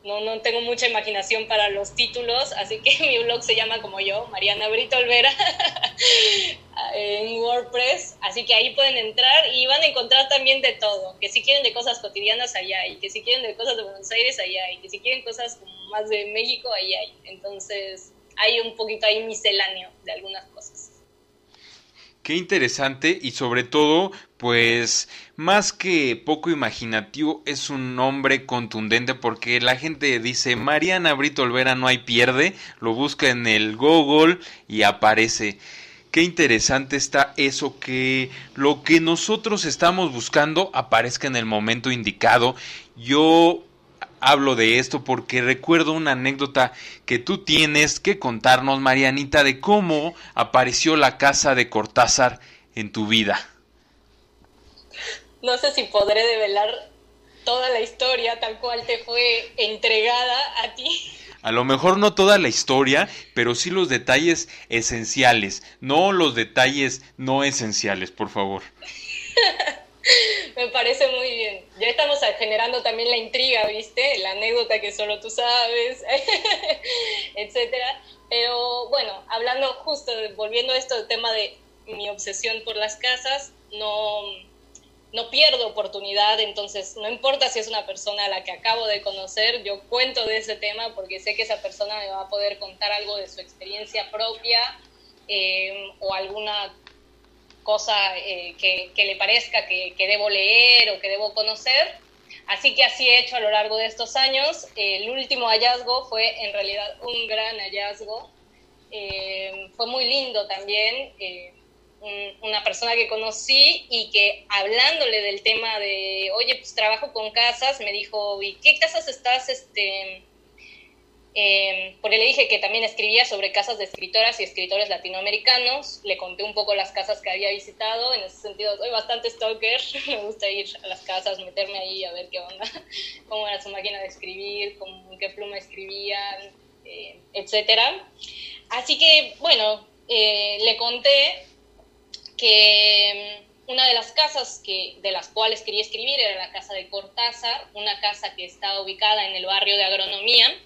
no, no tengo mucha imaginación para los títulos, así que mi blog se llama como yo, Mariana Brito Olvera, en WordPress, así que ahí pueden entrar y van a encontrar también de todo, que si quieren de cosas cotidianas, allá hay, que si quieren de cosas de Buenos Aires, allá hay, que si quieren cosas más de México, ahí hay. Entonces, hay un poquito ahí misceláneo de algunas cosas. Qué interesante y sobre todo, pues más que poco imaginativo, es un nombre contundente porque la gente dice Mariana Brito Olvera no hay pierde, lo busca en el Google y aparece. Qué interesante está eso que lo que nosotros estamos buscando aparezca en el momento indicado. Yo hablo de esto porque recuerdo una anécdota que tú tienes que contarnos, Marianita, de cómo apareció la casa de Cortázar en tu vida. No sé si podré develar toda la historia tal cual te fue entregada a ti. A lo mejor no toda la historia, pero sí los detalles esenciales, no los detalles no esenciales, por favor. Me parece muy bien. Ya estamos generando también la intriga, ¿viste? La anécdota que solo tú sabes, etcétera. Pero bueno, hablando justo, volviendo a esto del tema de mi obsesión por las casas, no, no pierdo oportunidad, entonces no importa si es una persona a la que acabo de conocer, yo cuento de ese tema porque sé que esa persona me va a poder contar algo de su experiencia propia eh, o alguna cosa eh, que, le parezca que, debo leer o que debo conocer. Así que así he hecho a lo largo de estos años. el último hallazgo fue en realidad un gran hallazgo. Eh, fue muy lindo también. Eh, una persona que conocí y que hablándole del tema de, oye, pues trabajo con casas, me dijo, ¿y qué casas estás este, eh, porque le dije que también escribía sobre casas de escritoras y escritores latinoamericanos. Le conté un poco las casas que había visitado. En ese sentido, soy bastante stalker. Me gusta ir a las casas, meterme ahí a ver qué onda, cómo era su máquina de escribir, con qué pluma escribían, eh, etcétera. Así que, bueno, eh, le conté que mm, una de las casas que, de las cuales quería escribir era la casa de Cortázar, una casa que está ubicada en el barrio de Agronomía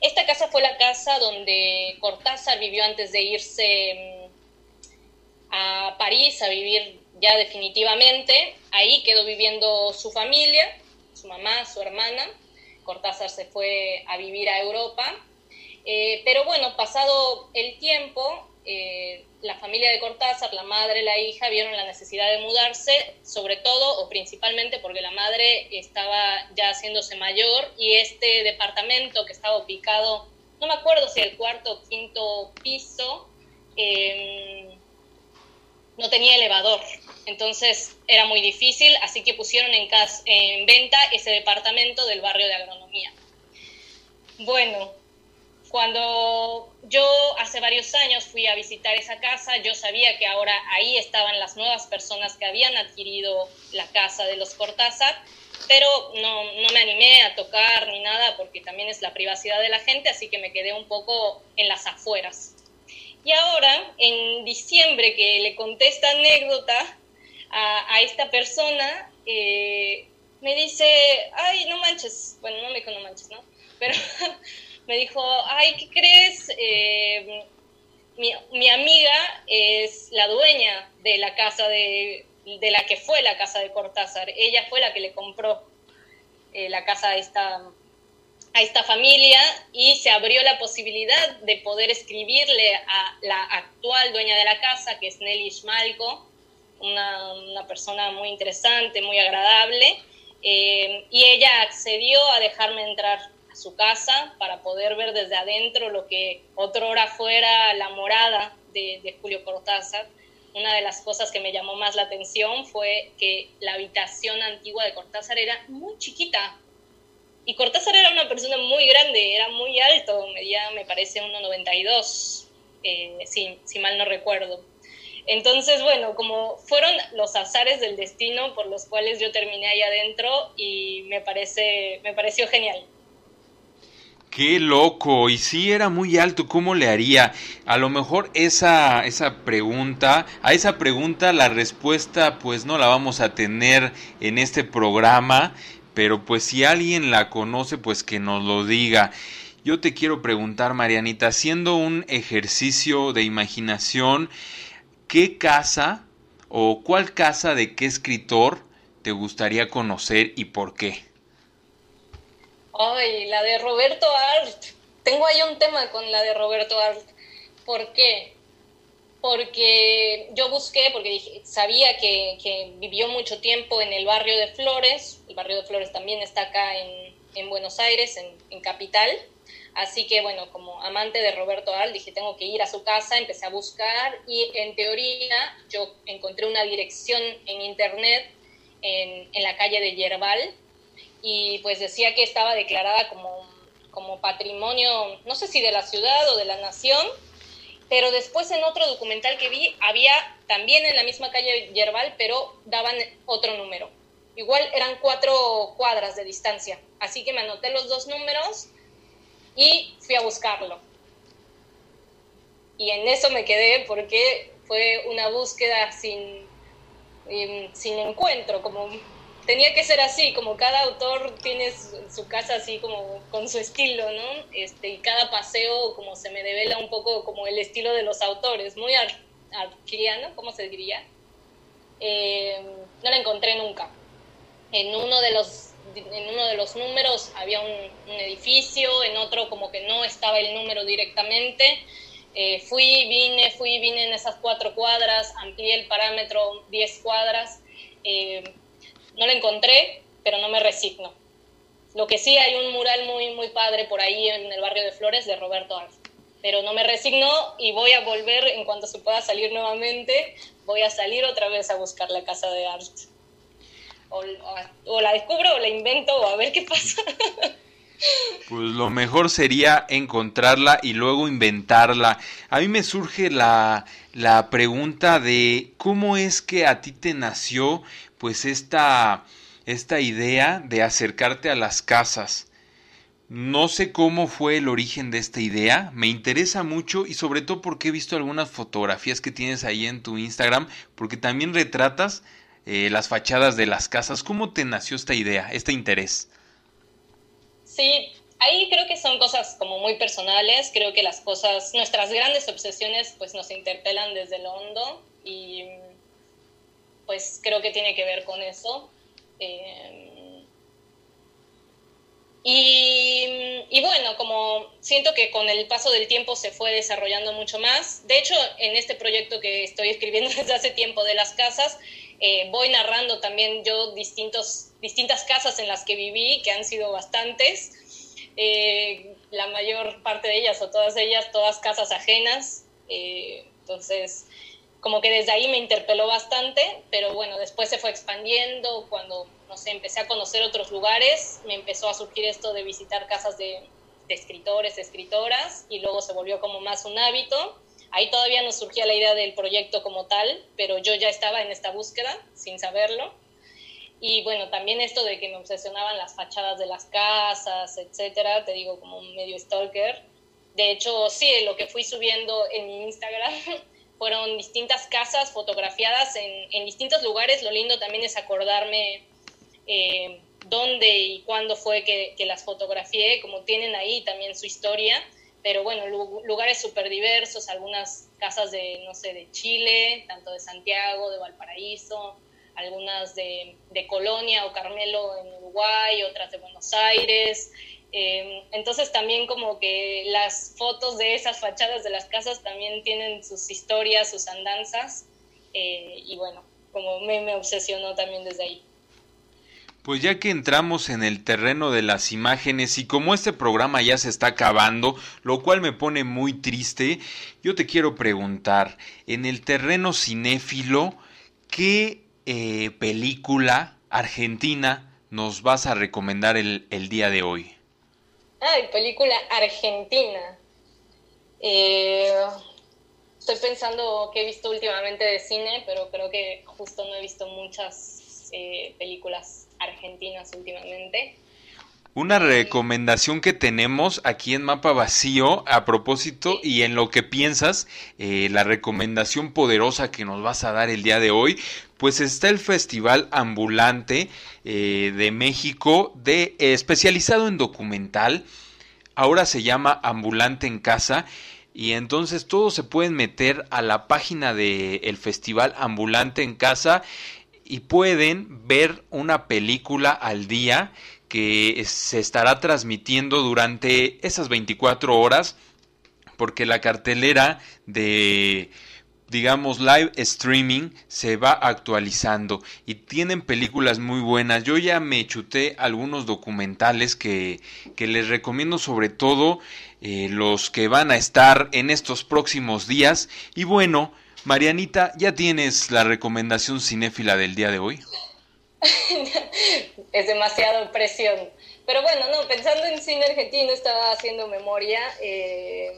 esta casa fue la casa donde Cortázar vivió antes de irse mm, a París a vivir ya definitivamente. Ahí quedó viviendo su familia, su mamá, su hermana. Cortázar se fue a vivir a Europa. Eh, pero bueno, pasado el tiempo, eh, la familia de Cortázar, la madre, la hija, vieron la necesidad de mudarse, sobre todo o principalmente porque la madre estaba ya haciéndose mayor y este departamento que estaba ubicado, no me acuerdo si el cuarto o quinto piso, em, no tenía elevador. Entonces era muy difícil, así que pusieron en, en venta ese departamento del barrio de agronomía. Bueno, cuando yo hace varios años fui a visitar esa casa, yo sabía que ahora ahí estaban las nuevas personas que habían adquirido la casa de los Cortázar pero no, no me animé a tocar ni nada porque también es la privacidad de la gente, así que me quedé un poco en las afueras. Y ahora, en diciembre, que le conté esta anécdota a, a esta persona, eh, me dice, ay, no manches, bueno, no me dijo no manches, ¿no? Pero me dijo, ay, ¿qué crees? Eh, mi, mi, amiga es la dueña de la casa de, de, la que fue la casa de Cortázar. Ella fue la que le compró eh, la casa a esta, a esta familia y se abrió la posibilidad de poder escribirle a la actual dueña de la casa, que es Nelly Schmalko, una, una persona muy interesante, muy agradable, eh, y ella accedió a dejarme entrar su casa para poder ver desde adentro lo que otrora fuera la morada de, Julio Cortázar. Una de las cosas que me llamó más la atención fue que la habitación antigua de Cortázar era muy chiquita, y Cortázar era una persona muy grande, era muy alto, medía, me parece, 1,92, eh, si, si mal no recuerdo. Entonces, bueno, como fueron los azares del destino por los cuales yo terminé ahí adentro y me, parece, me pareció genial. Qué loco, y si era muy alto, ¿cómo le haría? A lo mejor esa, esa pregunta, a esa pregunta la respuesta pues no la vamos a tener en este programa, pero pues si alguien la conoce, pues que nos lo diga. Yo te quiero preguntar, Marianita, haciendo un ejercicio de imaginación, ¿qué casa o cuál casa de qué escritor te gustaría conocer y por qué? Ay, la de Roberto Art. Tengo ahí un tema con la de Roberto Art. ¿Por qué? porque yo busqué, porque sabía que, vivió mucho tiempo en el barrio de Flores, el barrio de Flores también está acá en, en Buenos Aires, en, Capital, así que bueno, como amante de Roberto Al, dije, tengo que ir a su casa, empecé a buscar y en teoría yo encontré una dirección en internet en, en la calle de Yerbal y pues decía que estaba declarada como, como patrimonio, no sé si de la ciudad o de la nación, pero después en otro documental que vi había también en la misma calle Yerbal, pero daban otro número. Igual eran cuatro cuadras de distancia, así que me anoté los dos números y fui a buscarlo. Y en eso me quedé porque fue una búsqueda sin, em, sin encuentro, como tenía que ser así, como cada autor tiene su, casa así como con su estilo, ¿no? Este, y cada paseo como se me devela un poco como el estilo de los autores, muy ar ¿cómo se diría? Eh, no la encontré nunca. En uno de los, en uno de los números había un, un edificio, en otro como que no estaba el número directamente. Eh, fui, vine, fui, vine en esas cuatro cuadras, amplié el parámetro 10 cuadras. Eh, no la encontré, pero no me resigno. Lo que sí hay un mural muy, muy padre por ahí en el barrio de Flores de Roberto Arf. Pero no me resigno y voy a volver en cuanto se pueda salir nuevamente, voy a salir otra vez a buscar la casa de Art. O, o, o la descubro o la invento o a ver qué pasa. Pues lo mejor sería encontrarla y luego inventarla. A mí me surge la, la pregunta de cómo es que a ti te nació pues esta, esta idea de acercarte a las casas. No sé cómo fue el origen de esta idea, me interesa mucho y sobre todo porque he visto algunas fotografías que tienes ahí en tu Instagram, porque también retratas eh, las fachadas de las casas. ¿Cómo te nació esta idea, este interés? Sí, ahí creo que son cosas como muy personales, creo que las cosas, nuestras grandes obsesiones pues nos interpelan desde lo hondo y pues creo que tiene que ver con eso. Eh, y, bueno, como siento que con el paso del tiempo se fue desarrollando mucho más. De hecho, en este proyecto que estoy escribiendo desde hace tiempo de las casas, eh, voy narrando también yo distintos, distintas casas en las que viví, que han sido bastantes. Eh, la mayor parte de ellas o todas ellas, todas casas ajenas. Entonces, como que desde ahí me interpeló bastante, pero bueno, después se fue expandiendo, cuando, no sé, empecé a conocer otros lugares, me empezó a surgir esto de visitar casas de, de escritores, escritoras, y luego se volvió como más un hábito. Ahí todavía no surgía la idea del proyecto como tal, pero yo ya estaba en esta búsqueda, sin saberlo. Y bueno, también esto de que me obsesionaban las fachadas de las casas, etcétera, te digo como un medio stalker. De hecho, sí, lo que fui subiendo en mi Instagram fueron distintas casas fotografiadas en, en distintos lugares. Lo lindo también es acordarme eh, dónde y cuándo fue que, que, las fotografié, como tienen ahí también su historia. Pero bueno, lugares súper diversos, algunas casas de, no sé, de Chile, tanto de Santiago, de Valparaíso, algunas de, de Colonia o Carmelo en Uruguay, otras de Buenos Aires. Eh, entonces también como que las fotos de esas fachadas de las casas también tienen sus historias, sus andanzas. Eh, y bueno, como me, obsesionó también desde ahí. Pues ya que entramos en el terreno de las imágenes y como este programa ya se está acabando, lo cual me pone muy triste, yo te quiero preguntar, en el terreno cinéfilo, ¿qué eh, película argentina nos vas a recomendar el día de hoy? Ay, película argentina. Eh, estoy pensando que he visto últimamente de cine, pero creo que justo no he visto muchas eh, películas argentinas últimamente. Una recomendación que tenemos aquí en Mapa Vacío a propósito y en lo que piensas, eh, la recomendación poderosa que nos vas a dar el día de hoy, pues está el Festival Ambulante eh, de México, de, eh, especializado en documental. Ahora se llama Ambulante en Casa. Y entonces todos se pueden meter a la página del Festival Ambulante en Casa y pueden ver una película al día que se estará transmitiendo durante esas 24 horas porque la cartelera de digamos live streaming se va actualizando y tienen películas muy buenas. Yo ya me chuté algunos documentales que, que les recomiendo sobre todo eh, los que van a estar en estos próximos días y bueno, Marianita, ¿ya tienes la recomendación cinéfila del día de hoy? es demasiado presión. Pero bueno, no, pensando en cine argentino, estaba haciendo memoria eh,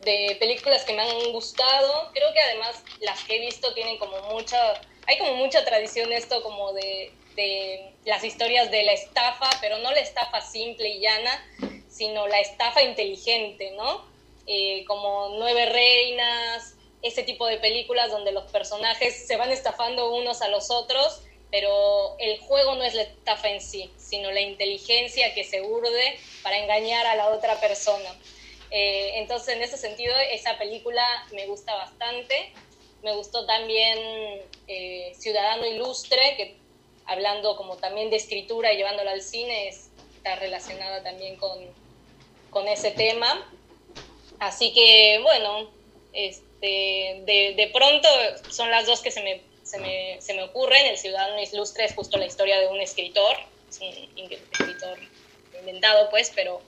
de películas que me han gustado. Creo que además las que he visto tienen como mucha, hay como mucha tradición esto como de, de las historias de la estafa, pero no la estafa simple y llana, sino la estafa inteligente, ¿no? Eh, como Nueve Reinas, ese tipo de películas donde los personajes se van estafando unos a los otros, pero el juego no es la estafa en sí, sino la inteligencia que se urde para engañar a la otra persona. Eh, entonces, en ese sentido, esa película me gusta bastante. Me gustó también eh, Ciudadano Ilustre, que hablando como también de escritura y llevándola al cine, está relacionada también con, con ese tema. Así que, bueno, este, de, de, pronto son las dos que se me, se me, se me ocurren. El Ciudadano Ilustre es justo la historia de un escritor, es un escritor inventado, pues, pero,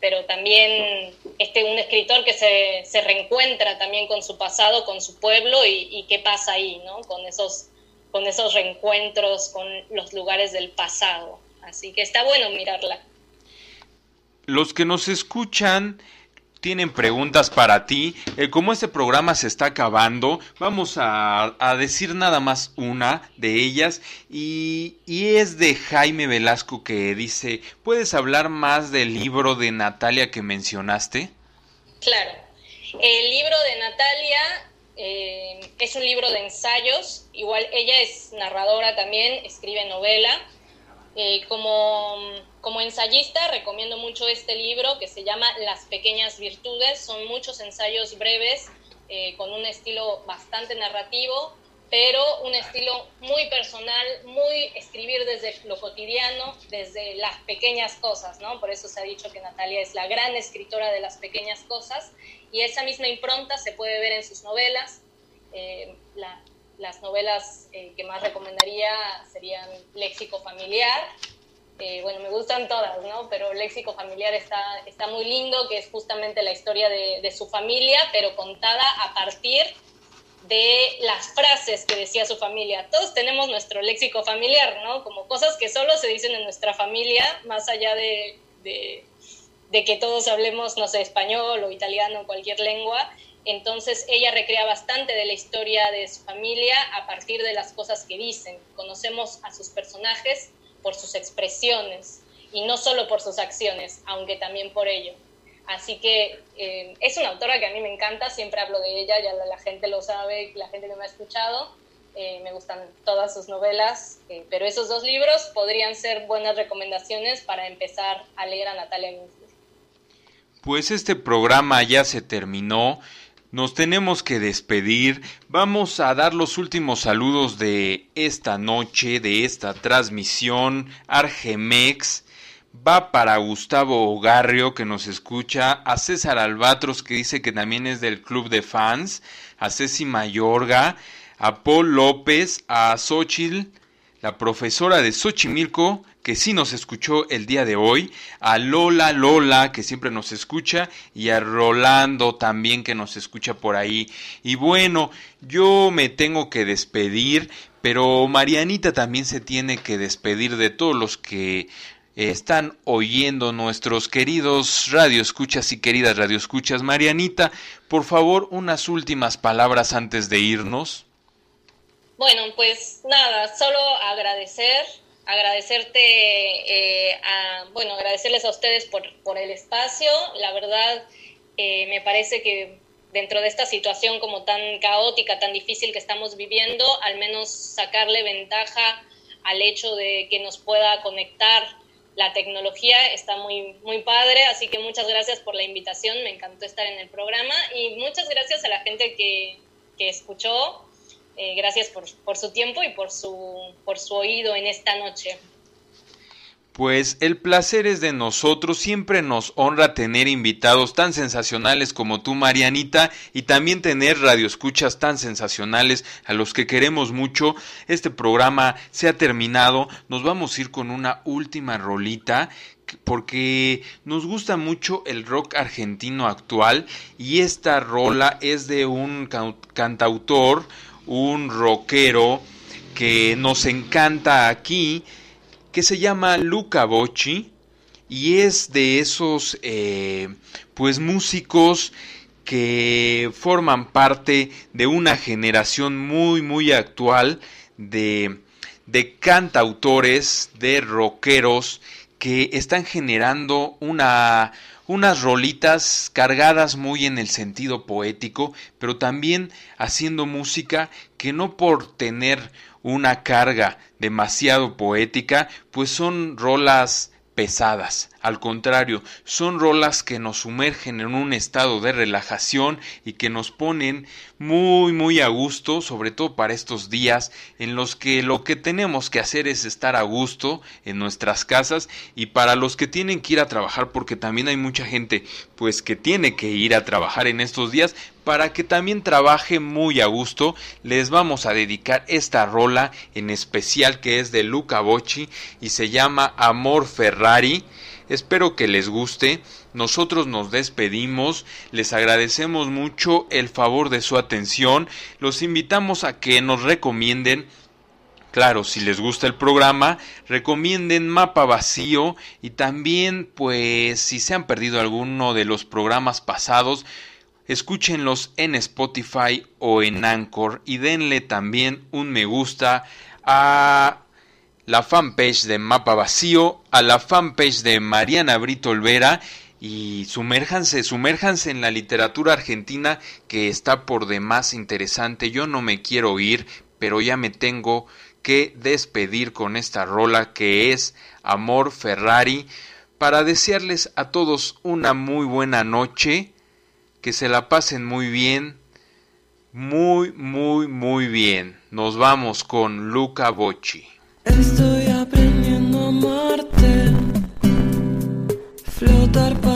pero también este, un escritor que se, se reencuentra también con su pasado, con su pueblo y, y qué pasa ahí, ¿no? Con esos, con esos reencuentros con los lugares del pasado. Así que está bueno mirarla. Los que nos escuchan tienen preguntas para ti. Eh, como este programa se está acabando, vamos a, decir nada más una de ellas y, y, es de Jaime Velasco que dice, ¿puedes hablar más del libro de Natalia que mencionaste? Claro, el libro de Natalia eh, es un libro de ensayos, igual ella es narradora también, escribe novela. Eh, como como ensayista recomiendo mucho este libro que se llama Las pequeñas virtudes. Son muchos ensayos breves eh, con un estilo bastante narrativo, pero un estilo muy personal, muy escribir desde lo cotidiano, desde las pequeñas cosas, ¿no? Por eso se ha dicho que Natalia es la gran escritora de las pequeñas cosas y esa misma impronta se puede ver en sus novelas. Eh, la, las novelas eh, que más recomendaría serían Léxico Familiar, eh, bueno, me gustan todas, ¿no? Pero Léxico Familiar está, está muy lindo, que es justamente la historia de, su familia, pero contada a partir de las frases que decía su familia. Todos tenemos nuestro léxico familiar, ¿no? Como cosas que solo se dicen en nuestra familia, más allá de, de, que todos hablemos, no sé, español o italiano, cualquier lengua. Entonces ella recrea bastante de la historia de su familia a partir de las cosas que dicen. Conocemos a sus personajes por sus expresiones y no solo por sus acciones, aunque también por ello. Así que eh, es una autora que a mí me encanta, siempre hablo de ella, ya la, gente lo sabe, la gente que me ha escuchado, eh, me gustan todas sus novelas, eh, pero esos dos libros podrían ser buenas recomendaciones para empezar a leer a Natalia. Pues este programa ya se terminó. Nos tenemos que despedir. Vamos a dar los últimos saludos de esta noche, de esta transmisión. Argemex. Va para Gustavo Ogarrio que nos escucha, a César Albatros que dice que también es del club de fans, a Ceci Mayorga, a Paul López, a Xochitl, la profesora de Xochimilco, que sí nos escuchó el día de hoy, a Lola Lola, que siempre nos escucha, y a Rolando también, que nos escucha por ahí. Y bueno, yo me tengo que despedir, pero Marianita también se tiene que despedir de todos los que están oyendo nuestros queridos radioescuchas y queridas radioescuchas. Marianita, por favor, unas últimas palabras antes de irnos. Bueno, pues nada, solo agradecer, agradecerte, eh, a, bueno, agradecerles a ustedes por, por el espacio. La verdad, eh, me parece que dentro de esta situación como tan caótica, tan difícil que estamos viviendo, al menos sacarle ventaja al hecho de que nos pueda conectar la tecnología está muy, muy padre, así que muchas gracias por la invitación, me encantó estar en el programa y muchas gracias a la gente que, que escuchó eh, gracias por, por, su tiempo y por su, por su oído en esta noche. Pues el placer es de nosotros, siempre nos honra tener invitados tan sensacionales como tú, Marianita, y también tener radioescuchas tan sensacionales a los que queremos mucho. Este programa se ha terminado, nos vamos a ir con una última rolita porque nos gusta mucho el rock argentino actual y esta rola es de un cantautor, un rockero que nos encanta aquí, que se llama Luca Bocci y es de esos eh, pues músicos que forman parte de una generación muy muy actual de, de cantautores, de rockeros que están generando una unas rolitas cargadas muy en el sentido poético, pero también haciendo música que no por tener una carga demasiado poética, pues son rolas pesadas. Al contrario, son rolas que nos sumergen en un estado de relajación y que nos ponen muy muy a gusto, sobre todo para estos días en los que lo que tenemos que hacer es estar a gusto en nuestras casas y para los que tienen que ir a trabajar porque también hay mucha gente pues que tiene que ir a trabajar en estos días para que también trabaje muy a gusto les vamos a dedicar esta rola en especial que es de Luca Bocci y se llama Amor Ferrari Espero que les guste. Nosotros nos despedimos. Les agradecemos mucho el favor de su atención. Los invitamos a que nos recomienden Claro, si les gusta el programa, recomienden Mapa Vacío y también, pues, si se han perdido alguno de los programas pasados, escúchenlos en Spotify o en Anchor y denle también un me gusta a la fanpage de Mapa Vacío, a la fanpage de Mariana Brito Olvera y sumérjanse, sumérjanse en la literatura argentina que está por demás interesante. Yo no me quiero ir, pero ya me tengo que despedir con esta rola que es Amor Ferrari para desearles a todos una muy buena noche, que se la pasen muy bien, muy, muy, muy bien. Nos vamos con Luca Bocci. Flotar para